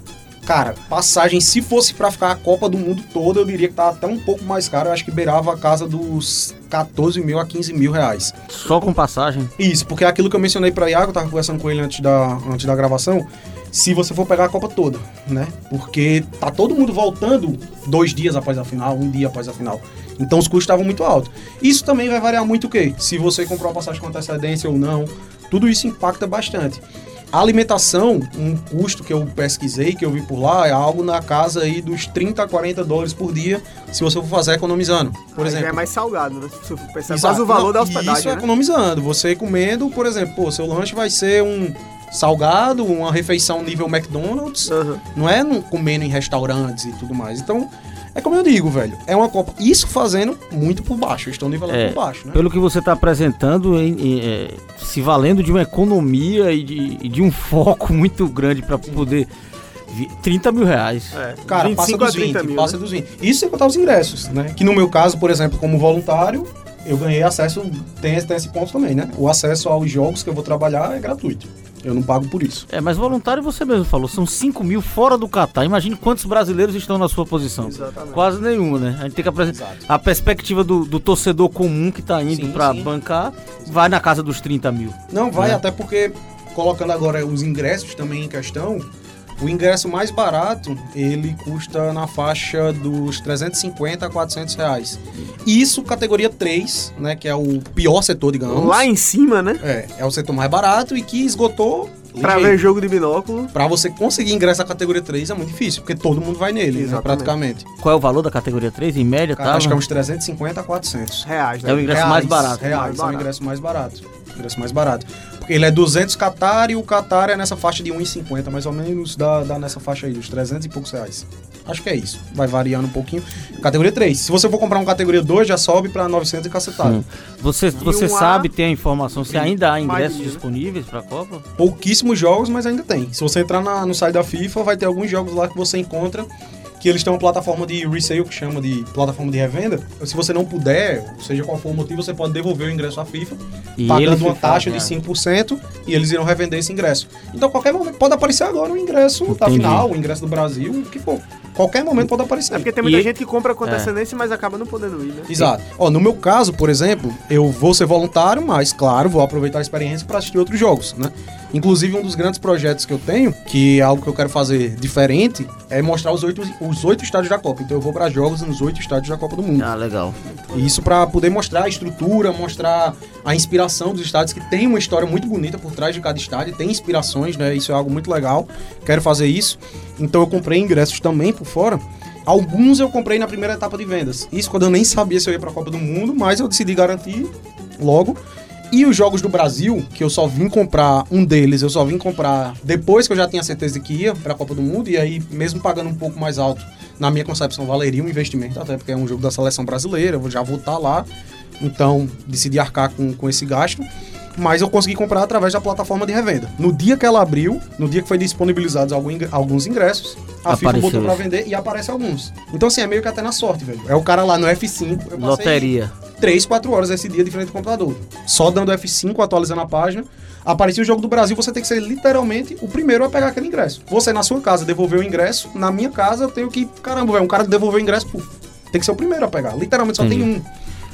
cara, passagem, se fosse pra ficar a Copa do Mundo toda, eu diria que tá até um pouco mais caro. Eu acho que beirava a casa dos 14 mil a 15 mil reais. Só com passagem. Isso, porque é aquilo que eu mencionei pra Iago, eu tava conversando com ele antes da, antes da gravação. Se você for pegar a Copa toda, né? Porque tá todo mundo voltando dois dias após a final, um dia após a final. Então os custos estavam muito altos. Isso também vai variar muito o quê? Se você comprou a passagem com antecedência ou não. Tudo isso impacta bastante. A alimentação, um custo que eu pesquisei, que eu vi por lá, é algo na casa aí dos 30 a 40 dólares por dia, se você for fazer economizando. Por Aí exemplo. já é mais salgado, né? Se você for pensar, Exato. o valor Não, da Isso hospedagem, é né? economizando. Você comendo, por exemplo, pô, seu lanche vai ser um salgado, uma refeição nível McDonald's, Aham. não é no- comendo em restaurantes e tudo mais. Então, é como eu digo, velho, é uma Copa. Isso fazendo muito por baixo, estão nivelando É, por baixo, né? Pelo que você está apresentando, em- em, é, se valendo de uma economia e de, e de um foco muito grande para poder. vi- 30 mil reais. É, Cara, passa 25 a dos 20, 30 mil, passa né? dos 20. Isso sem contar os ingressos, né? Que no meu caso, por exemplo, como voluntário, eu ganhei acesso, tem, tem esse ponto também, né? O acesso aos jogos que eu vou trabalhar é gratuito. Eu não pago por isso. É, mas voluntário você mesmo falou, são 5 mil fora do Catar. Imagine quantos brasileiros estão na sua posição. Exatamente. Quase nenhuma, né? A gente tem que apresentar. A perspectiva do, do torcedor comum que tá indo sim. bancar vai na casa dos 30 mil. Não, vai, É. até porque, colocando agora os ingressos também em questão, o ingresso mais barato, ele custa na faixa dos 350 a 400 reais. Isso categoria 3, né, que é o pior setor, digamos. Lá em cima, né? É, é o setor mais barato e que esgotou Pra ligeiro. ver jogo de binóculo. Pra você conseguir ingresso na categoria 3 é muito difícil, porque todo mundo vai nele, né, praticamente. Qual é o valor da categoria 3? Em média, tá? Acho que é uns 350 a 400. Reais, né? É o ingresso mais barato. Reais, Mais é o ingresso mais barato. Ingresso mais barato. Porque ele é 200 Qatar e o Qatar é nessa faixa de 1,50, mais ou menos, dá, dá nessa faixa aí, dos 300 e poucos reais. Acho que é isso. Vai variando um pouquinho. Categoria 3. Se você for comprar um categoria 2, já sobe pra 900 e cacetado. Sim. Você, você um A- sabe, tem a informação, se ainda há ingressos disponíveis pra Copa? Pouquíssimos jogos, mas ainda tem. Se você entrar na- no site da FIFA, vai ter alguns jogos lá que você encontra que eles têm uma plataforma de resale, que chama de plataforma de revenda. Se você não puder, seja qual for o motivo, você pode devolver o ingresso à FIFA, E pagando uma taxa de é. 5% e eles irão revender esse ingresso. Então, qualquer momento pode aparecer agora o ingresso da Entendi. final, o ingresso do Brasil, o que for. Qualquer momento pode aparecer. É porque tem muita E- gente que compra com antecedência, mas acaba não podendo ir, né? Exato. Ó, no meu caso, por exemplo, eu vou ser voluntário, mas, claro, vou aproveitar a experiência para assistir outros jogos, né? Inclusive, um dos grandes projetos que eu tenho, que é algo que eu quero fazer diferente, é mostrar os oito, os oito estádios da Copa. Então, eu vou para jogos nos oito estádios da Copa do Mundo. Ah, legal. E Isso para poder mostrar a estrutura, mostrar a inspiração dos estádios, que tem uma história muito bonita por trás de cada estádio, tem inspirações, né? Isso é algo muito legal. Quero fazer isso. Então eu comprei ingressos também por fora. Alguns eu comprei na primeira etapa de vendas. Isso quando eu nem sabia se eu ia para a Copa do Mundo, mas eu decidi garantir logo. E os jogos do Brasil, que eu só vim comprar um deles, eu só vim comprar depois que eu já tinha certeza de que ia para a Copa do Mundo, e aí, mesmo pagando um pouco mais alto, na minha concepção, valeria um investimento, até porque é um jogo da seleção brasileira, eu já vou estar lá, então decidi arcar com, com esse gasto. Mas eu consegui comprar através da plataforma de revenda. No dia que ela abriu, no dia que foi disponibilizados alguns ingressos, a FIFA Apareceu botou pra vender e aparece alguns. Então, assim, é meio que até na sorte, velho. É o cara lá no F5. Eu passei Loteria. 3, 4 horas esse dia de frente ao computador. Só dando F5, atualizando a página. Aparecia o jogo do Brasil, você tem que ser literalmente o primeiro a pegar aquele ingresso. Você na sua casa devolveu o ingresso, na minha casa eu tenho que. Caramba, velho, um cara devolveu o ingresso, puf, tem que ser o primeiro a pegar. Literalmente só tem um.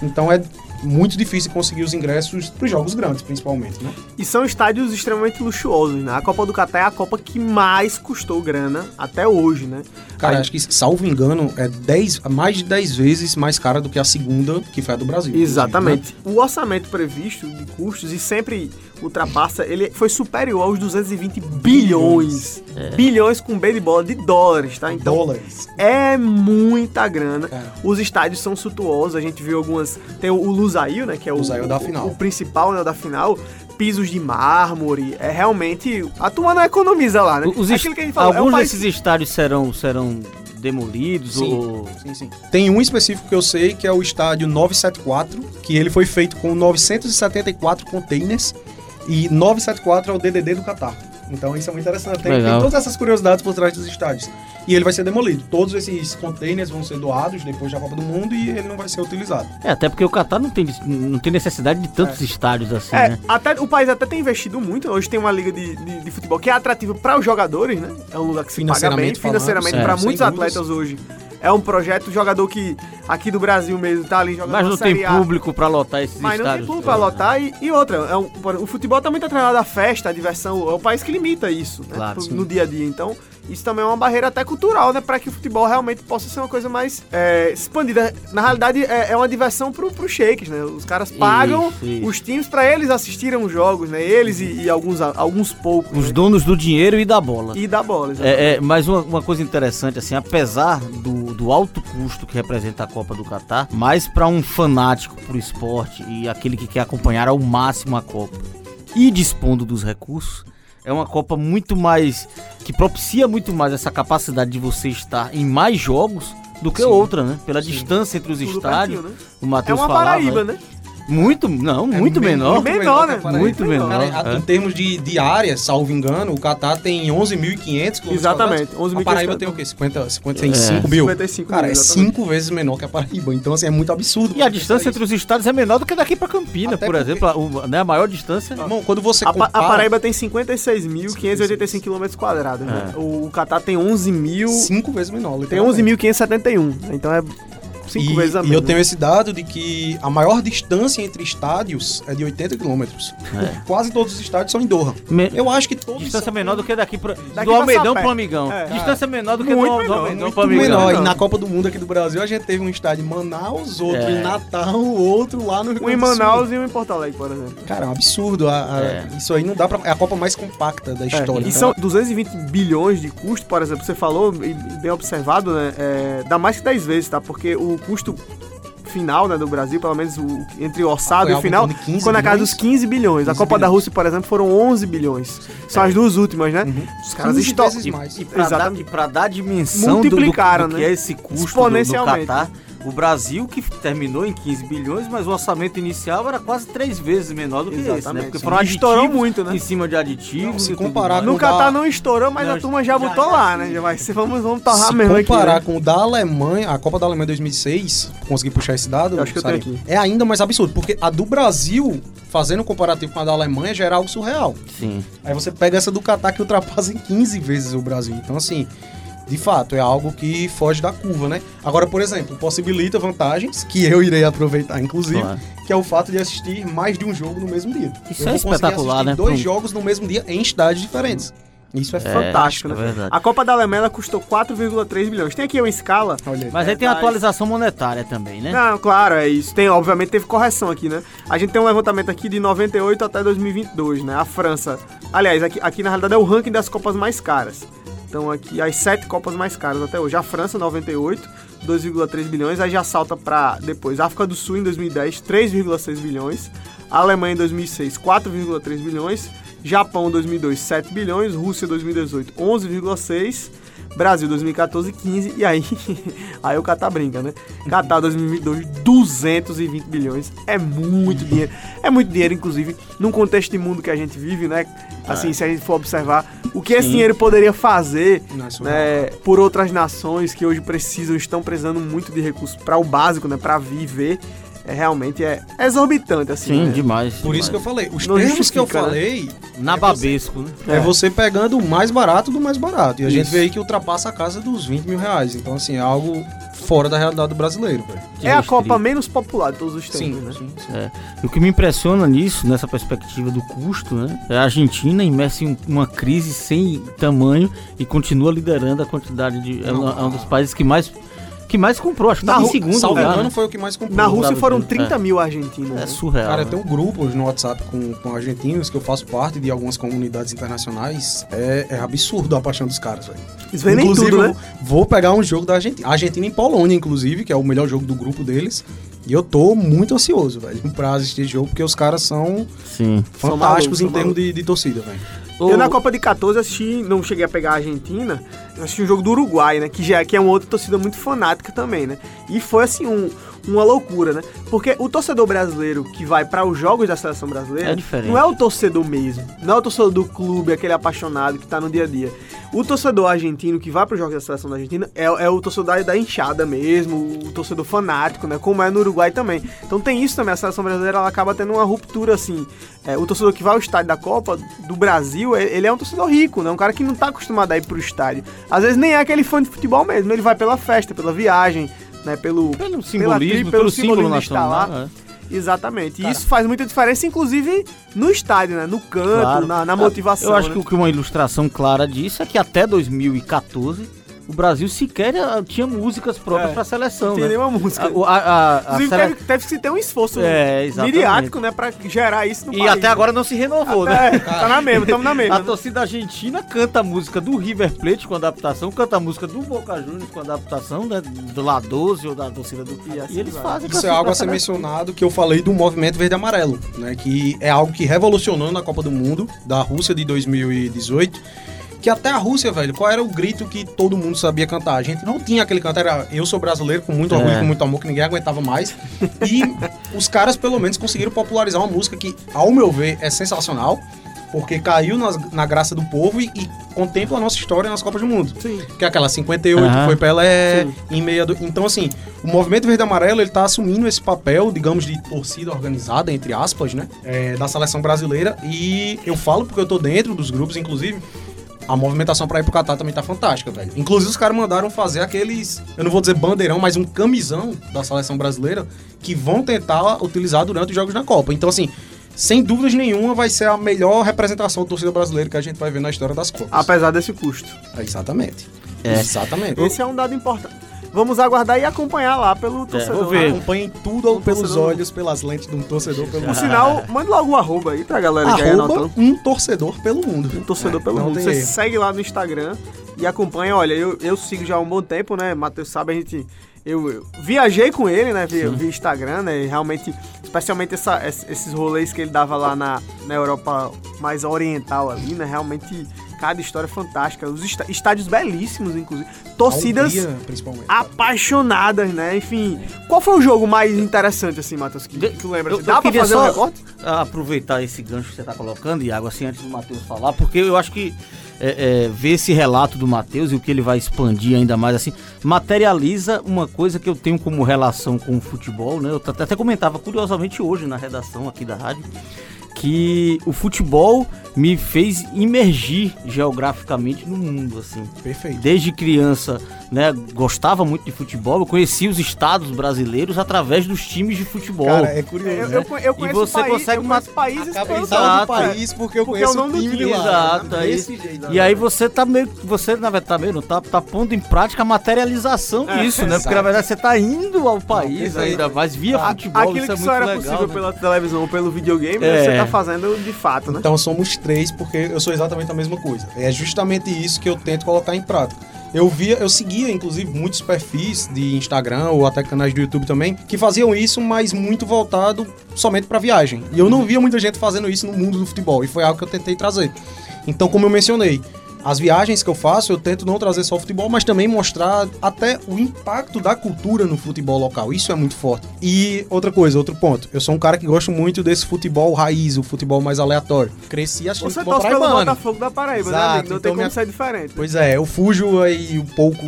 Então é muito difícil conseguir os ingressos para os jogos grandes, principalmente, né? E são estádios extremamente luxuosos, né? A Copa do Catar é a Copa que mais custou grana até hoje, né? Cara, Aí- acho que, salvo engano, é 10, mais de 10 vezes mais cara do que a segunda, que foi a do Brasil. Exatamente. né? O orçamento previsto de custos e sempre ultrapassa, ele foi superior aos 220 bilhões. Bilhões com B de bola de dólares, tá? Então Dólares. é muita grana. Cara. Os estádios são suntuosos, a gente viu algumas. Tem o, o Lusail, né? Que é o, Lusail da o- final. o principal né, da final. Pisos de mármore. É realmente. A turma não economiza lá, né? Os É aquilo que a gente falou. é um Alguns país- desses estádios serão, serão demolidos Sim. ou... Sim, sim. Tem um específico que eu sei, que é o estádio 974, que ele foi feito com 974 containers e 974 é o DDD do Catar. Então isso é muito interessante. Tem, Legal. tem todas essas curiosidades por trás dos estádios. E ele vai ser demolido. Todos esses containers vão ser doados depois da Copa do Mundo e ele não vai ser utilizado. É, até porque o Catar não tem, não tem necessidade de tantos estádios assim, É, né? até, o país até tem investido muito. Hoje tem uma liga de, de, de futebol que é atrativa para os jogadores, né? É um lugar que se paga bem Financeiramente é, para muitos atletas hoje. É um projeto, jogador que aqui do Brasil mesmo tá ali jogando Mas não tem público pra lotar esses Mas não tem estádios. público pra lotar. E, e outra, é um, o futebol tá muito atrelado à festa, à diversão. É o país que limita isso, né? Claro, sim. no dia a dia. Então, isso também é uma barreira até cultural, né? Pra que o futebol realmente possa ser uma coisa mais é, expandida. Na realidade, é, é uma diversão pro, pro shakes, né? Os caras pagam Isso, isso. os times pra eles assistirem os jogos, né? Eles e, e alguns, alguns poucos. Os né? donos do dinheiro e da bola. E da bola, exatamente. É, é, mas uma, uma coisa interessante, assim, apesar do, do alto custo que representa a Copa do Catar, mais para um fanático pro esporte e aquele que quer acompanhar ao máximo a Copa e dispondo dos recursos, é uma Copa muito mais. que propicia muito mais essa capacidade de você estar em mais jogos do que Sim. outra, né? Pela Sim. distância entre os Tudo estádios. né? O É Matheus uma falava, Paraíba, né? né? Muito, não, É muito bem- menor. menor, né? Muito menor. Cara, é. Em termos de, de área, salvo engano, o Catar tem 11.500 quilômetros Exatamente, quadrados. 11.500 A Paraíba tem o quê? 50, 55 É. mil? 55 Cara, mil, é cinco vezes menor que a Paraíba. Então, assim, é muito absurdo. E a distância entre os estados é menor do que daqui pra Campina, Até por porque- exemplo. A, o- né, a maior distância. Irmão, quando você A, Pa- compara... a Paraíba tem 56.585 km quadrados, né? É. O, o Catar tem 11 mil... Cinco vezes menor. Tem literalmente. 11.571, né? então é 5 E, vezes a e menos. eu tenho esse dado de que a maior distância entre estádios é de 80 quilômetros. Quase todos os estádios são em Doha. Me- Eu acho que todos Distância são menor do que daqui, pra, Daqui do Sapé. pro Amigão. É. Distância menor do que Muito do, do menor, Almeidão muito pro Amigão. menor. E na Copa do Mundo aqui do Brasil, a gente teve um estádio em Manaus, outro É. em Natal, outro lá no Rio Um em do Sul. Manaus e um em Porto Alegre, por exemplo. Cara, é um absurdo. A- a- É. Isso aí não dá pra. É a Copa mais compacta da história. É, e Então, são 220 bilhões de custo, por exemplo, você falou, e bem observado, né? É, dá mais que 10 vezes, tá? Porque o custo final né, do Brasil, pelo menos o, entre o orçado e o final, em torno de 15 ficou na casa bilhões? dos 15 bilhões. A 15 Copa da bilhões. Rússia, por exemplo, foram 11 bilhões. São as duas últimas, né? Os caras 15 estão. E pra, dar, e pra dar a dimensão do, do, Multiplicaram, do que né? é esse custo do, do. Catar, o Brasil, que terminou em 15 bilhões, mas o orçamento inicial era quase três vezes menor do que esse, né? Exatamente. Porque foram Estourou muito, né? em cima de aditivos. Não, se comparar com- No dá- Catar não estourou, mas Não, a turma já já- botou já lá, né? Já vai ser, vamos, vamos torrar se mesmo aqui. comparar né? com o da Alemanha, a Copa da Alemanha 2006, consegui puxar esse dado, Eu acho que eu tenho aqui. é ainda mais absurdo, porque a do Brasil, fazendo um comparativo com a da Alemanha, já era algo surreal. Sim. Aí você pega essa do Catar que ultrapassa em 15 vezes o Brasil. Então, assim, de fato, é algo que foge da curva, né? Agora, por exemplo, possibilita vantagens, que eu irei aproveitar, inclusive, Claro. que é o fato de assistir mais de um jogo no mesmo dia. Isso Eu é espetacular, assistir né? Dois um- jogos no mesmo dia em estádios diferentes. Isso é, Fantástico, é né? verdade. A Copa da Alemanha custou 4,3 bilhões. Tem aqui uma escala. Olha aí. Mas aí tem atualização monetária também, né? Não, claro, é isso. Tem, obviamente, teve correção aqui, né? A gente tem um levantamento aqui de 98 até 2022, né? A França. Aliás, aqui, aqui na realidade é o ranking das Copas mais caras. Então aqui as sete Copas mais caras até hoje. A França, 98, 2,3 bilhões. Aí já salta pra depois. África do Sul em 2010, 3,6 bilhões. A Alemanha em 2006, 4,3 bilhões. Japão 2002, 7 bilhões. Rússia 2018, 11,6 Brasil 2014, 15. E aí, aí o Catar brinca, né? Catar 2022, 220 bilhões. É muito dinheiro. É muito dinheiro, inclusive, num contexto de mundo que a gente vive, né? Assim, se a gente for observar o que esse Sim. dinheiro poderia fazer né, por outras nações que hoje precisam, estão precisando muito de recursos para o básico, né? Para viver. É, realmente é exorbitante, assim. Sim, né? demais. Por isso que eu falei. Os Não termos que eu né? falei Nababesco, né? é. É. você pegando o mais barato do mais barato. E a gente Isso. vê aí que ultrapassa a casa dos 20 mil reais. Então, assim, é algo fora da realidade do brasileiro, velho. É a. Copa menos popular de todos os tempos, Sim, né? sim, sim. É. E o que me impressiona nisso, nessa perspectiva do custo, né? É a Argentina imersa em uma crise sem tamanho e continua liderando a quantidade de. É um, é um dos países que mais, que mais comprou, acho que Na tá em segundo Salvo lugar. né? foi o que mais comprou. Na Rússia foram tudo. 30 É. mil argentinos. É né? surreal. Cara, né? tem um grupo no WhatsApp com, com argentinos que eu faço parte de algumas comunidades internacionais. É, é absurdo a paixão dos caras, velho. Eles vendem Inclusive, tudo, né? vou pegar um jogo da Argentina. Argentina em Polônia, inclusive, que é o melhor jogo do grupo deles. E eu tô muito ansioso, velho, pra assistir esse jogo, porque os caras são Sim. São fantásticos malucos, em são termos de, de torcida, velho. Eu na Copa de 14 assisti, não cheguei a pegar a Argentina, assisti um jogo do Uruguai, né? Que já que é uma outra torcida muito fanática também, né? E foi assim um, uma loucura, né? Porque o torcedor brasileiro que vai para os jogos da seleção brasileira É não é o torcedor mesmo, não é o torcedor do clube, aquele apaixonado que tá no dia a dia. O torcedor argentino que vai para os jogos da seleção da Argentina é, é o torcedor da, da enxada mesmo, o torcedor fanático, né? Como é no Uruguai também. Então tem isso também, a seleção brasileira ela acaba tendo uma ruptura assim. É, o torcedor que vai ao estádio da Copa do Brasil, ele ele é um torcedor rico, né? Um cara que não tá acostumado a ir pro estádio. Às vezes nem é aquele fã de futebol mesmo, ele vai pela festa, pela viagem, né? Pelo, Pelo pela simbolismo, tri- pelo símbolo simbolismo de estar nacional. lá. é. Exatamente. E isso faz muita diferença, inclusive no estádio, né? No canto, Claro. na, na motivação. Eu acho né? que o que uma ilustração clara disso é que até 2014 o Brasil sequer eh, tinha músicas próprias É, para a seleção. não tem né? nenhuma música. A, o- a, a, a Inclusive, sele- teve, teve que se ter um esforço É, midiático, né? Pra gerar isso no E país, até né? agora não se renovou, né? É, tá na mesma, tamo na mesma. A né? torcida argentina canta a música do River Plate com adaptação, canta a música do Boca Juniors com adaptação, né, do La 12 ou da torcida do... E assim E eles vai. fazem Isso é algo a ser mencionado que eu falei do movimento verde e amarelo, né? Que é algo que revolucionou na Copa do Mundo da Rússia de 2018, que até a Rússia, velho, qual era o grito que todo mundo sabia cantar? A gente não tinha aquele canto, era eu sou brasileiro com muito orgulho, É. com muito amor, que ninguém aguentava mais. E os caras, pelo menos, conseguiram popularizar uma música que, ao meu ver, é sensacional, porque caiu nas- na graça do povo e, e contempla a nossa história nas Copas do Mundo. Sim. Que é aquela 58, Aham. foi Pelé, Sim. em meia do... Então, assim, o movimento verde e amarelo, ele tá assumindo esse papel, digamos, de torcida organizada, entre aspas, né? é, da seleção brasileira. E eu falo porque eu tô dentro dos grupos, inclusive, a movimentação pra ir pro Catar também tá fantástica, velho. Inclusive, os caras mandaram fazer aqueles, eu não vou dizer bandeirão, mas um camisão da seleção brasileira que vão tentar utilizar durante os jogos na Copa. Então, assim, sem dúvidas nenhuma, vai ser a melhor representação da torcida brasileira que a gente vai ver na história das Copas. Apesar desse custo. É, Exatamente. É. Exatamente. Esse é um dado importante. Vamos aguardar e acompanhar lá pelo torcedor. vou ver. né? Acompanhem tudo Um pelos torcedor. olhos, pelas lentes de um torcedor pelo Por mundo. sinal, manda logo um arroba aí pra galera que aí Arroba anotando. um torcedor pelo mundo. Um torcedor É, pelo não mundo. Você erro. segue lá no Instagram e acompanha. Olha, eu, eu sigo já há um bom tempo, né? Matheus sabe, a gente. Eu, eu viajei com ele, né? Via, via Instagram, né? E realmente, especialmente essa- es- esses rolês que ele dava lá na, na Europa mais oriental ali, né? Realmente, cada história fantástica. Os estádios belíssimos, inclusive. Torcidas Hungria, apaixonadas, né? Enfim, qual foi o jogo mais interessante, assim, Matheus, que, que tu lembra? eu- assim? eu Dá pra queria fazer só- um recorte? aproveitar esse gancho que você tá colocando, Iago, assim, antes do Matheus falar, porque eu acho que é, é, ver esse relato do Matheus e o que ele vai expandir ainda mais, assim, materializa uma coisa que eu tenho como relação com o futebol, né? Eu até comentava curiosamente hoje na redação aqui da rádio, que o futebol me fez imergir geograficamente no mundo, assim. Perfeito. Desde criança, né, gostava muito de futebol, eu conheci os estados brasileiros através dos times de futebol. Cara, é curioso, Eu, né? eu, eu conheço você país, consegue eu uma- conheço países capital Exato, do país, porque eu Porque conheço é o time do exato, né? aí- Desse jeito. E aí você tá meio, você na verdade tá meio, não tá, tá pondo em prática a materialização É, disso, né? Porque exato. na verdade você tá indo ao país perfeito. ainda mais via A- futebol, Aquilo isso é que muito só era legal, possível né? pela televisão ou pelo videogame, É. você tá fazendo de fato, né? Então somos três, porque eu sou exatamente a mesma coisa. É justamente isso que eu tento colocar em prática. Eu via, eu seguia, inclusive, muitos perfis de Instagram ou até canais do YouTube também, que faziam isso, mas muito voltado somente para viagem. E eu não via muita gente fazendo isso no mundo do futebol, e foi algo que eu tentei trazer. Então, como eu mencionei, as viagens que eu faço, eu tento não trazer só o futebol, mas também mostrar até o impacto da cultura no futebol local. Isso é muito forte. E outra coisa, outro ponto. Eu sou um cara que gosto muito desse futebol raiz, o futebol mais aleatório. Cresci assistindo Você futebol torce pelo paraibano. Botafogo da Paraíba, né, Exato, amigo? Não então tem como minha- ser diferente. Pois é, eu fujo aí um pouco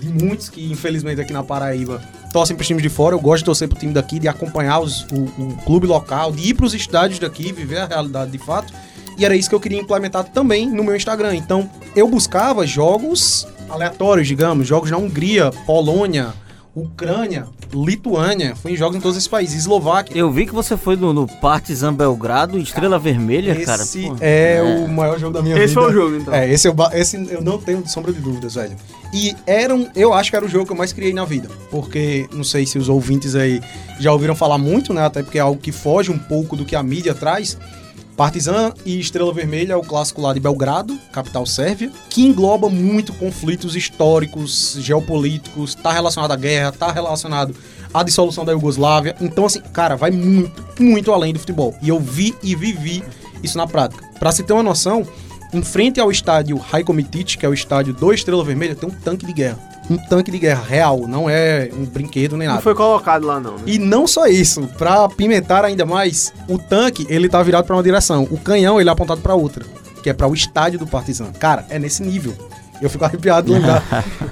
de muitos que, infelizmente, aqui na Paraíba torcem para times de fora. Eu gosto de torcer pro time daqui, de acompanhar os- o, o clube local, de ir pros estádios daqui, viver a realidade de fato. E era isso que eu queria implementar também no meu Instagram. Então, eu buscava jogos aleatórios, digamos, jogos na Hungria, Polônia, Ucrânia, Lituânia. Fui em jogos em todos esses países, Eslováquia. Eu vi que você foi no, no Partizan Belgrado, Estrela Vermelha, cara. Esse pô. é, o maior jogo da minha Esse vida. foi o jogo, então. É, esse eu, esse eu não tenho sombra de dúvidas, velho. E era um, eu acho que era o jogo que eu mais criei na vida. Porque, não sei se os ouvintes aí já ouviram falar muito, né? Até porque é algo que foge um pouco do que a mídia traz. Partizan e Estrela Vermelha é o clássico lá de Belgrado, capital sérvia, que engloba muito conflitos históricos, geopolíticos, tá relacionado à guerra, tá relacionado à dissolução da Iugoslávia. Então, assim, cara, vai muito, muito além do futebol. E eu vi e vivi isso na prática. Pra se ter uma noção, em frente ao estádio Rajko Mitic, que é o estádio do Estrela Vermelha, tem um tanque de guerra. Um tanque de guerra real, não é um brinquedo nem Não nada. foi colocado lá, não, né? E não só isso, pra pimentar ainda mais, o tanque, ele tá virado pra uma direção, o canhão, ele é apontado pra outra, que é pra o estádio do Partizan. Cara, é nesse nível. Eu fico arrepiado de lembrar.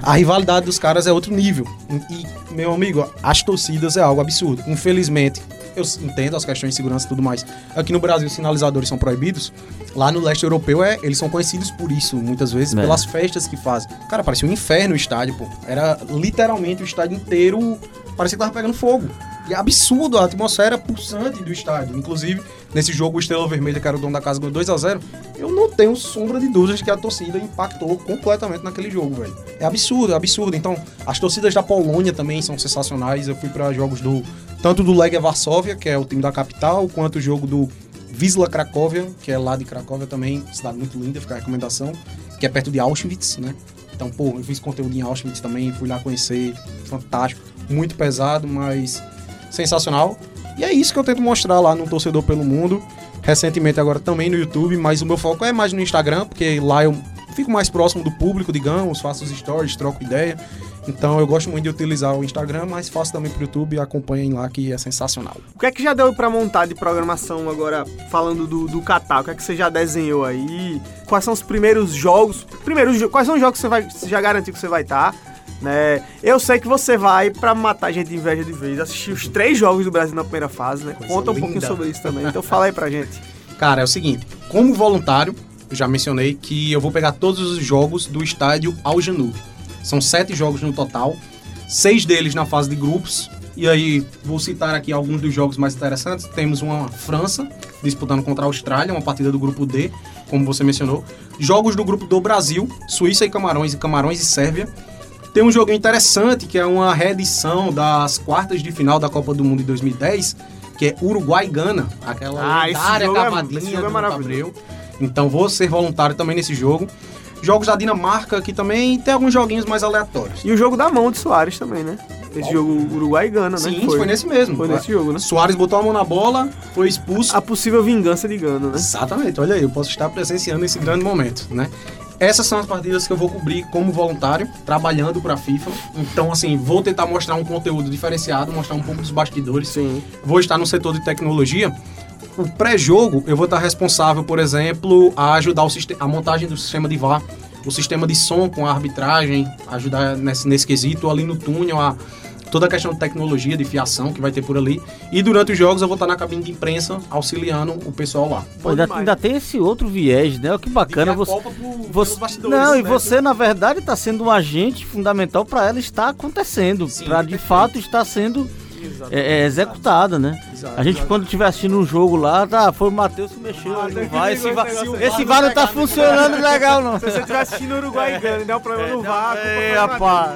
A rivalidade dos caras é outro nível. E, meu amigo, as torcidas é algo absurdo. Infelizmente, eu entendo as questões de segurança e tudo mais. Aqui no Brasil, os sinalizadores são proibidos. Lá no leste europeu, é, eles são conhecidos por isso, muitas vezes, É. pelas festas que fazem. Cara, parecia um inferno o estádio, pô. Era literalmente o estádio inteiro, parecia que tava pegando fogo. E é absurdo a atmosfera pulsante do estádio. Inclusive, nesse jogo, o Estrela Vermelha, que era o dono da casa, ganhou 2x0. Eu não tenho sombra de dúvidas que a torcida impactou completamente naquele jogo, velho. É absurdo, é absurdo. Então, as torcidas da Polônia também são sensacionais. Eu fui pra jogos do tanto do Legia Varsóvia, que é o time da capital, quanto o jogo do Wisla Cracóvia, que é lá de Cracóvia também, cidade muito linda, fica a recomendação, que é perto de Auschwitz, né? Então, pô, eu fiz conteúdo em Auschwitz também, fui lá conhecer, fantástico, muito pesado, mas sensacional. E é isso que eu tento mostrar lá no Torcedor pelo Mundo, recentemente agora também no YouTube, mas o meu foco é mais no Instagram, porque lá eu fico mais próximo do público, digamos, faço os stories, troco ideia. Então eu gosto muito de utilizar o Instagram, mas faço também pro YouTube acompanhem lá que é sensacional. O que é que já deu pra montar de programação agora, falando do, do Catar? O que é que você já desenhou aí? Quais são os primeiros jogos? Primeiro, quais são os jogos que você, vai, você já garantiu que você vai estar? Né? Eu sei que você vai, pra matar gente de inveja de vez, assistir os três jogos do Brasil na primeira fase, né? Coisa Conta um linda. pouquinho sobre isso também. Então fala aí pra gente. Cara, é o seguinte, como voluntário, eu já mencionei que eu vou pegar todos os jogos do estádio Al Janub. São sete jogos no total, seis deles na fase de grupos. E aí, vou citar aqui alguns dos jogos mais interessantes. Temos uma França disputando contra a Austrália, uma partida do grupo D, como você mencionou. Jogos do grupo do Brasil, Suíça e Camarões e Camarões e Sérvia. Tem um jogo interessante que é uma reedição das quartas de final da Copa do Mundo de 2010, que é Uruguai Gana, aquela Ah, lendária é- cavadinha é do maravilhoso. Abreu. Então vou ser voluntário também nesse jogo. Jogos da Dinamarca que também tem alguns joguinhos mais aleatórios. E o jogo da mão de Soares também, né? Esse jogo Uruguai e Gana, né? Sim, foi. nesse mesmo. Foi nesse jogo, né? Soares botou a mão na bola, foi expulso. A possível vingança de Gana, né? Exatamente, olha aí, eu posso estar presenciando esse grande momento, né? Essas são as partidas que eu vou cobrir como voluntário, trabalhando para a FIFA. Então, assim, vou tentar mostrar um conteúdo diferenciado, mostrar um pouco dos bastidores. Sim. Vou estar no setor de tecnologia. O pré-jogo, eu vou estar responsável, por exemplo, a ajudar o a montagem do sistema de VAR, o sistema de som com a arbitragem, ajudar nesse, nesse quesito, ali no túnel, a, toda a questão de tecnologia, de fiação que vai ter por ali. E durante os jogos eu vou estar na cabine de imprensa, auxiliando o pessoal lá. Pô, ainda, ainda tem esse outro viés, né? Que bacana E você. Copa por- Você, não, e né? você, na verdade, está sendo um agente fundamental para ela estar acontecendo, para de fato estar sendo é, é, executada, né? Exato, A gente, exato. quando estiver assistindo um jogo lá, tá, foi o Matheus que mexeu, Ah, não vai, esse esse VAR, aí. esse não tá né? funcionando legal, não. Se você estiver assistindo Uruguai e Gana e der um problema no VAR, Ei, foi na rapaz.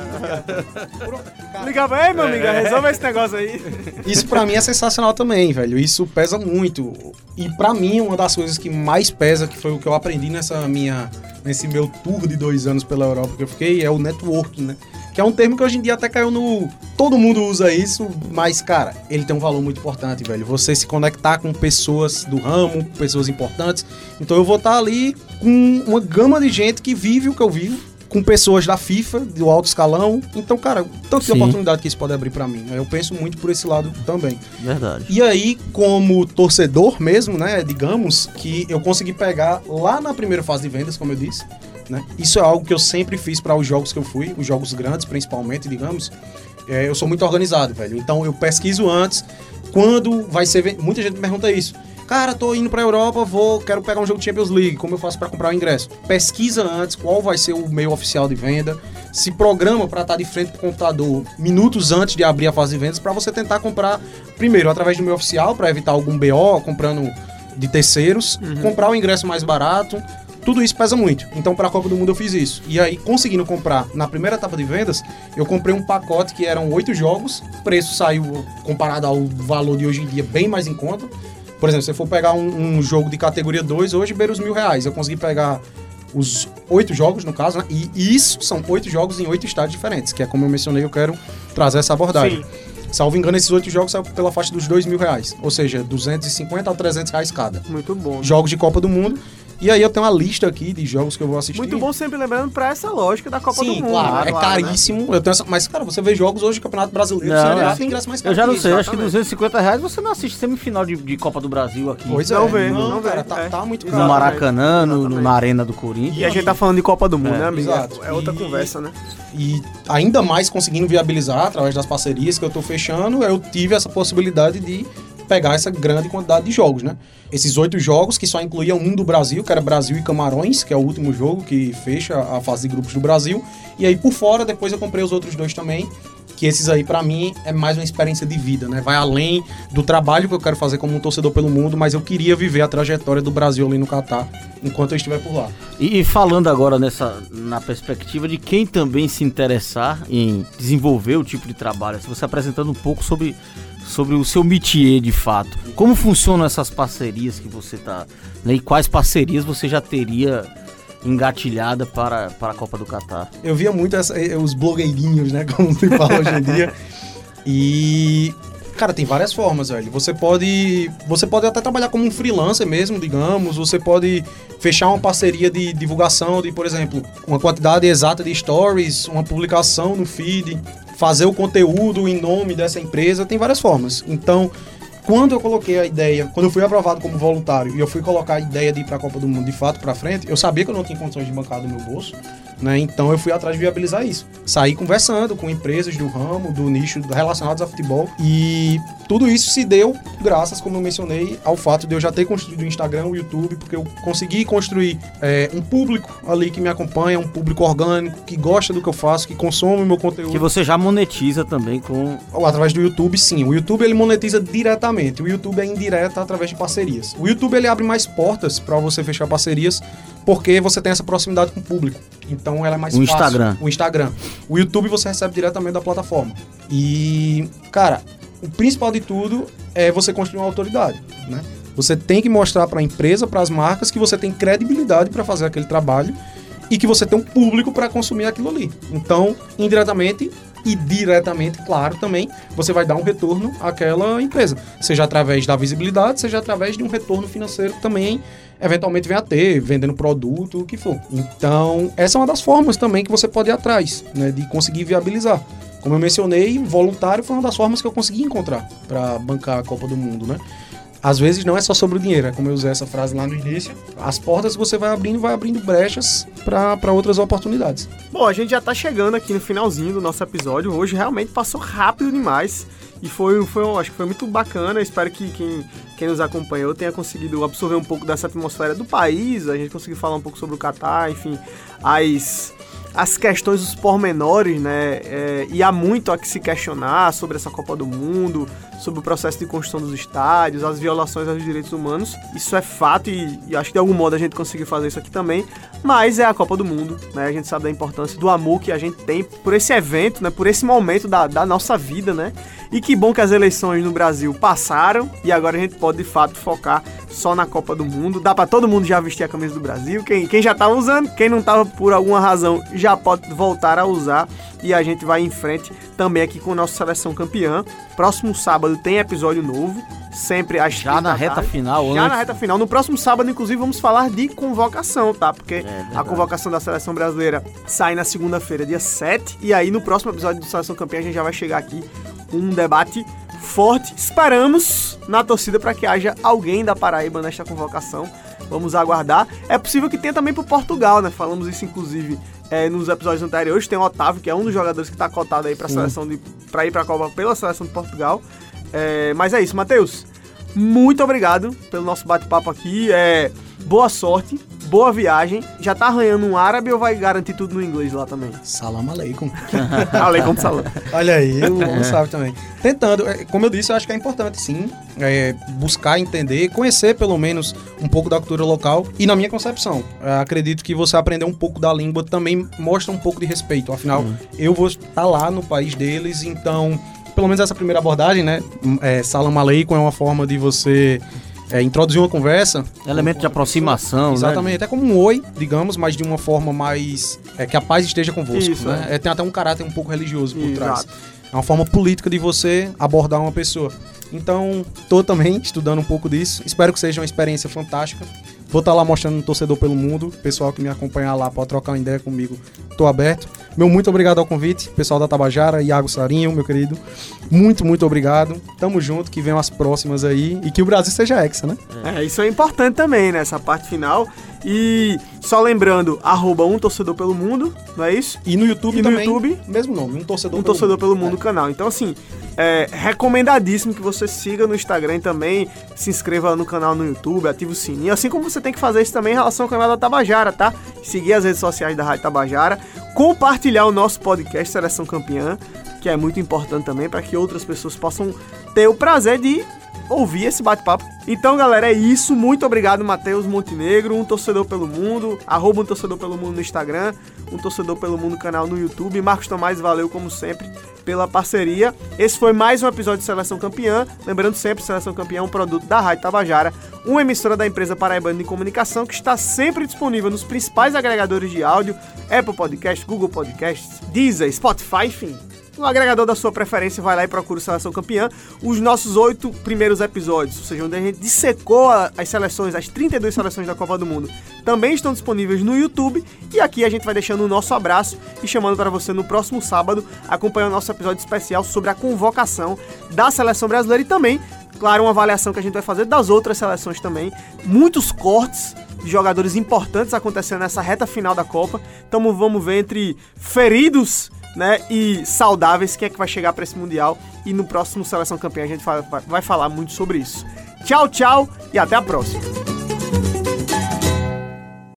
Ligava, ei, meu amigo, resolve esse negócio aí. Isso pra mim é sensacional também, velho. Isso pesa muito. E pra mim, uma das coisas que mais pesa, que foi o que eu aprendi nessa minha, nesse meu tour de dois anos pela Europa que eu fiquei, é o networking, né? Que é um termo que hoje em dia até caiu no. Todo mundo usa isso, mas, cara, ele tem um valor muito importante, velho. Você se conectar com pessoas do ramo, pessoas importantes. Então eu vou estar ali com uma gama de gente que vive o que eu vivo. Com pessoas da FIFA, do alto escalão. Então, cara, tanto de oportunidade que isso pode abrir pra mim. Eu penso muito por esse lado também. Verdade. E aí, como torcedor mesmo, né, digamos que eu consegui pegar lá na primeira fase de vendas, como eu disse, né? Isso é algo que eu sempre fiz para os jogos que eu fui, os jogos grandes principalmente, digamos. É, eu sou muito organizado, velho. Então eu pesquiso antes quando vai ser, muita gente me pergunta isso. Cara, tô indo pra Europa, vou, quero pegar um jogo de Champions League, como eu faço para comprar o ingresso? Pesquisa antes qual vai ser o meio oficial de venda, se programa para estar de frente pro computador minutos antes de abrir a fase de vendas para você tentar comprar primeiro através do meio oficial para evitar algum BO, comprando de terceiros, comprar o ingresso mais barato. Tudo isso pesa muito. Então, para a Copa do Mundo eu fiz isso. E aí, conseguindo comprar na primeira etapa de vendas, eu comprei um pacote que eram oito jogos. O preço saiu, comparado ao valor de hoje em dia, bem mais em conta. Por exemplo, se você for pegar um, um jogo de categoria 2, hoje beira os mil reais. Eu consegui pegar os oito jogos, no caso, né? E isso são oito jogos em oito estádios diferentes, que é como eu mencionei, eu quero trazer essa abordagem. Sim. Salvo engano, esses oito jogos saem pela faixa dos dois mil reais. Ou seja, 250 a 300 reais cada. Muito bom. Jogos de Copa do Mundo. E aí eu tenho uma lista aqui de jogos que eu vou assistir. Muito bom sempre lembrando pra essa lógica da Copa Sim, do Mundo. claro, é né? caríssimo. Eu tenho essa... Mas, cara, você vê jogos hoje do Campeonato Brasileiro, Não, você é. tem mais Eu caro já não sei, acho que 250 reais você não assiste semifinal de, de Copa do Brasil aqui. Pois Não é, vê, não, não vê, cara, tá, é. tá muito no caro. Exatamente. Maracanã, no- no- na Arena do Corinthians. E a gente tá falando de Copa do Mundo, É, né, amigo? exato. É outra E- conversa, né? E ainda mais conseguindo viabilizar através das parcerias que eu tô fechando, eu tive essa possibilidade de pegar essa grande quantidade de jogos, né? Esses oito jogos que só incluíam um do Brasil, que era Brasil e Camarões, que é o último jogo que fecha a fase de grupos do Brasil. E aí por fora, depois eu comprei os outros dois também, que esses aí pra mim é mais uma experiência de vida, né? Vai além do trabalho que eu quero fazer como um torcedor pelo mundo, mas eu queria viver a trajetória do Brasil ali no Catar enquanto eu estiver por lá. E falando agora nessa na perspectiva de quem também se interessar em desenvolver o tipo de trabalho, se você apresentando um pouco sobre, sobre o seu métier de fato. Como funcionam essas parcerias que você tá, né, e quais parcerias você já teria engatilhada para, para a Copa do Catar? Eu via muito essa- eh, os blogueirinhos, né? Como se fala hoje em dia. E. Cara, tem várias formas, velho. Você pode. Você pode até trabalhar como um freelancer mesmo, digamos. Você pode fechar uma parceria de divulgação de, por exemplo, uma quantidade exata de stories, uma publicação no feed, fazer o conteúdo em nome dessa empresa. Tem várias formas. Então, quando eu coloquei a ideia, quando eu fui aprovado como voluntário e eu fui colocar a ideia de ir para a Copa do Mundo de fato para frente, eu sabia que eu não tinha condições de bancar do meu bolso. Né? Então eu fui atrás de viabilizar isso. Saí conversando com empresas do ramo, do nicho relacionados a futebol e tudo isso se deu graças, como eu mencionei, ao fato de eu já ter construído o Instagram, o YouTube, porque eu consegui construir é, um público ali que me acompanha, um público orgânico, que gosta do que eu faço, que consome o meu conteúdo. Que você já monetiza também com... Através do YouTube, sim. O YouTube ele monetiza diretamente. O YouTube é indireto através de parcerias. O YouTube ele abre mais portas para você fechar parcerias porque você tem essa proximidade com o público. Então ela é mais o fácil. Instagram. O Instagram. O YouTube você recebe diretamente da plataforma. E, cara, o principal de tudo é você construir uma autoridade, né? Você tem que mostrar para a empresa, para as marcas que você tem credibilidade para fazer aquele trabalho e que você tem um público para consumir aquilo ali. Então, indiretamente e diretamente, claro, também você vai dar um retorno àquela empresa, seja através da visibilidade, seja através de um retorno financeiro também eventualmente venha a ter, vendendo produto, o que for. Então, essa é uma das formas também que você pode ir atrás, né, de conseguir viabilizar. Como eu mencionei, voluntário foi uma das formas que eu consegui encontrar para bancar a Copa do Mundo, né? Às vezes não é só sobre o dinheiro, é como eu usei essa frase lá no início. As portas que você vai abrindo, vai abrindo brechas para outras oportunidades. Bom, a gente já tá chegando aqui no finalzinho do nosso episódio. Hoje realmente passou rápido demais. E foi, foi acho que foi muito bacana. Espero que quem, quem nos acompanhou tenha conseguido absorver um pouco dessa atmosfera do país. A gente conseguiu falar um pouco sobre o Catar, enfim, as as questões, os pormenores, né? É, e há muito a que se questionar sobre essa Copa do Mundo, sobre o processo de construção dos estádios, as violações aos direitos humanos. Isso é fato e, e, acho que de algum modo a gente conseguiu fazer isso aqui também. Mas é a Copa do Mundo, né? A gente sabe da importância do amor que a gente tem por esse evento, né? Por esse momento da, da nossa vida, né? E que bom que as eleições no Brasil passaram e agora a gente pode de fato focar só na Copa do Mundo. Dá para todo mundo já vestir a camisa do Brasil. Quem, quem já tava usando, quem não tava por alguma razão já pode voltar a usar e a gente vai em frente também aqui com a nossa seleção campeã. Próximo sábado tem episódio novo, sempre às Já na reta final, Já antes. na reta final. No próximo sábado, inclusive, vamos falar de convocação, tá? Porque É, a convocação da seleção brasileira sai na segunda-feira, dia 7. E aí, no próximo episódio do Seleção Campeã, a gente já vai chegar aqui com um debate forte. Esperamos na torcida para que haja alguém da Paraíba nesta convocação. Vamos aguardar. É possível que tenha também pro Portugal, né? Falamos isso, inclusive, é, nos episódios anteriores. Tem o Otávio, que é um dos jogadores que tá cotado aí pra seleção de. pra ir pra Copa pela seleção de Portugal. É, mas é isso, Matheus. Muito obrigado pelo nosso bate-papo aqui. É, boa sorte, boa viagem. Já tá arranhando um árabe ou vai garantir tudo no inglês lá também? Salam aleikum. Como salão. Olha aí, o homem sabe também. Tentando, é, como eu disse, eu acho que é importante sim é, buscar entender, conhecer pelo menos um pouco da cultura local. E na minha concepção, é, acredito que você aprender um pouco da língua também mostra um pouco de respeito. Afinal, eu vou estar lá no país deles, então, pelo menos essa primeira abordagem, né? É, Salam aleikum é uma forma de você é, introduzir uma conversa. Elemento de aproximação, né? Exatamente, é como um oi, digamos, mas de uma forma mais. É, que a paz esteja convosco, Isso, né? É, tem até um caráter um pouco religioso por trás. Exato. É uma forma política de você abordar uma pessoa. Então, tô também estudando um pouco disso. Espero que seja uma experiência fantástica. Vou estar lá mostrando um torcedor pelo mundo. Pessoal que me acompanhar lá pode trocar uma ideia comigo. Tô aberto. Meu muito obrigado ao convite. Pessoal da Tabajara, Iago Sarinho, meu querido. Muito, muito obrigado. Tamo junto, que venham as próximas aí. E que o Brasil seja hexa, né? É, isso é importante também, né? Essa parte final. E só lembrando, arroba um torcedor pelo mundo, não é isso? E no YouTube E no também. YouTube? Mesmo nome, um torcedor um torcedor pelo mundo canal. Então, assim, é recomendadíssimo que você siga no Instagram também, se inscreva no canal no YouTube, ative o sininho, assim como você tem que fazer isso também em relação ao canal da Tabajara, tá? Seguir as redes sociais da Rádio Tabajara, compartilhar o nosso podcast Seleção Campeã, que é muito importante também para que outras pessoas possam ter o prazer de ouvir esse bate-papo. Então, galera, é isso. Muito obrigado, Matheus Montenegro, um torcedor pelo mundo, arroba um torcedor pelo mundo no Instagram, um torcedor pelo mundo canal no YouTube. Marcos Tomás, valeu como sempre pela parceria. Esse foi mais um episódio de Seleção Campeã. Lembrando sempre, Seleção Campeã é um produto da Rádio Tabajara, uma emissora da empresa Paraibana de Comunicação que está sempre disponível nos principais agregadores de áudio, Apple Podcasts, Google Podcasts, Deezer, Spotify, enfim, no agregador da sua preferência, vai lá e procura o Seleção Campeã. Os nossos oito primeiros episódios, ou seja, onde a gente dissecou as seleções, as 32 seleções da Copa do Mundo, também estão disponíveis no YouTube. E aqui a gente vai deixando o nosso abraço e chamando para você no próximo sábado acompanhar o nosso episódio especial sobre a convocação da seleção brasileira e também, claro, uma avaliação que a gente vai fazer das outras seleções também. Muitos cortes de jogadores importantes acontecendo nessa reta final da Copa. Então vamos ver entre feridos né, e saudáveis quem é que vai chegar para esse Mundial. E no próximo Seleção Campeã a gente vai falar muito sobre isso. Tchau, tchau e até a próxima.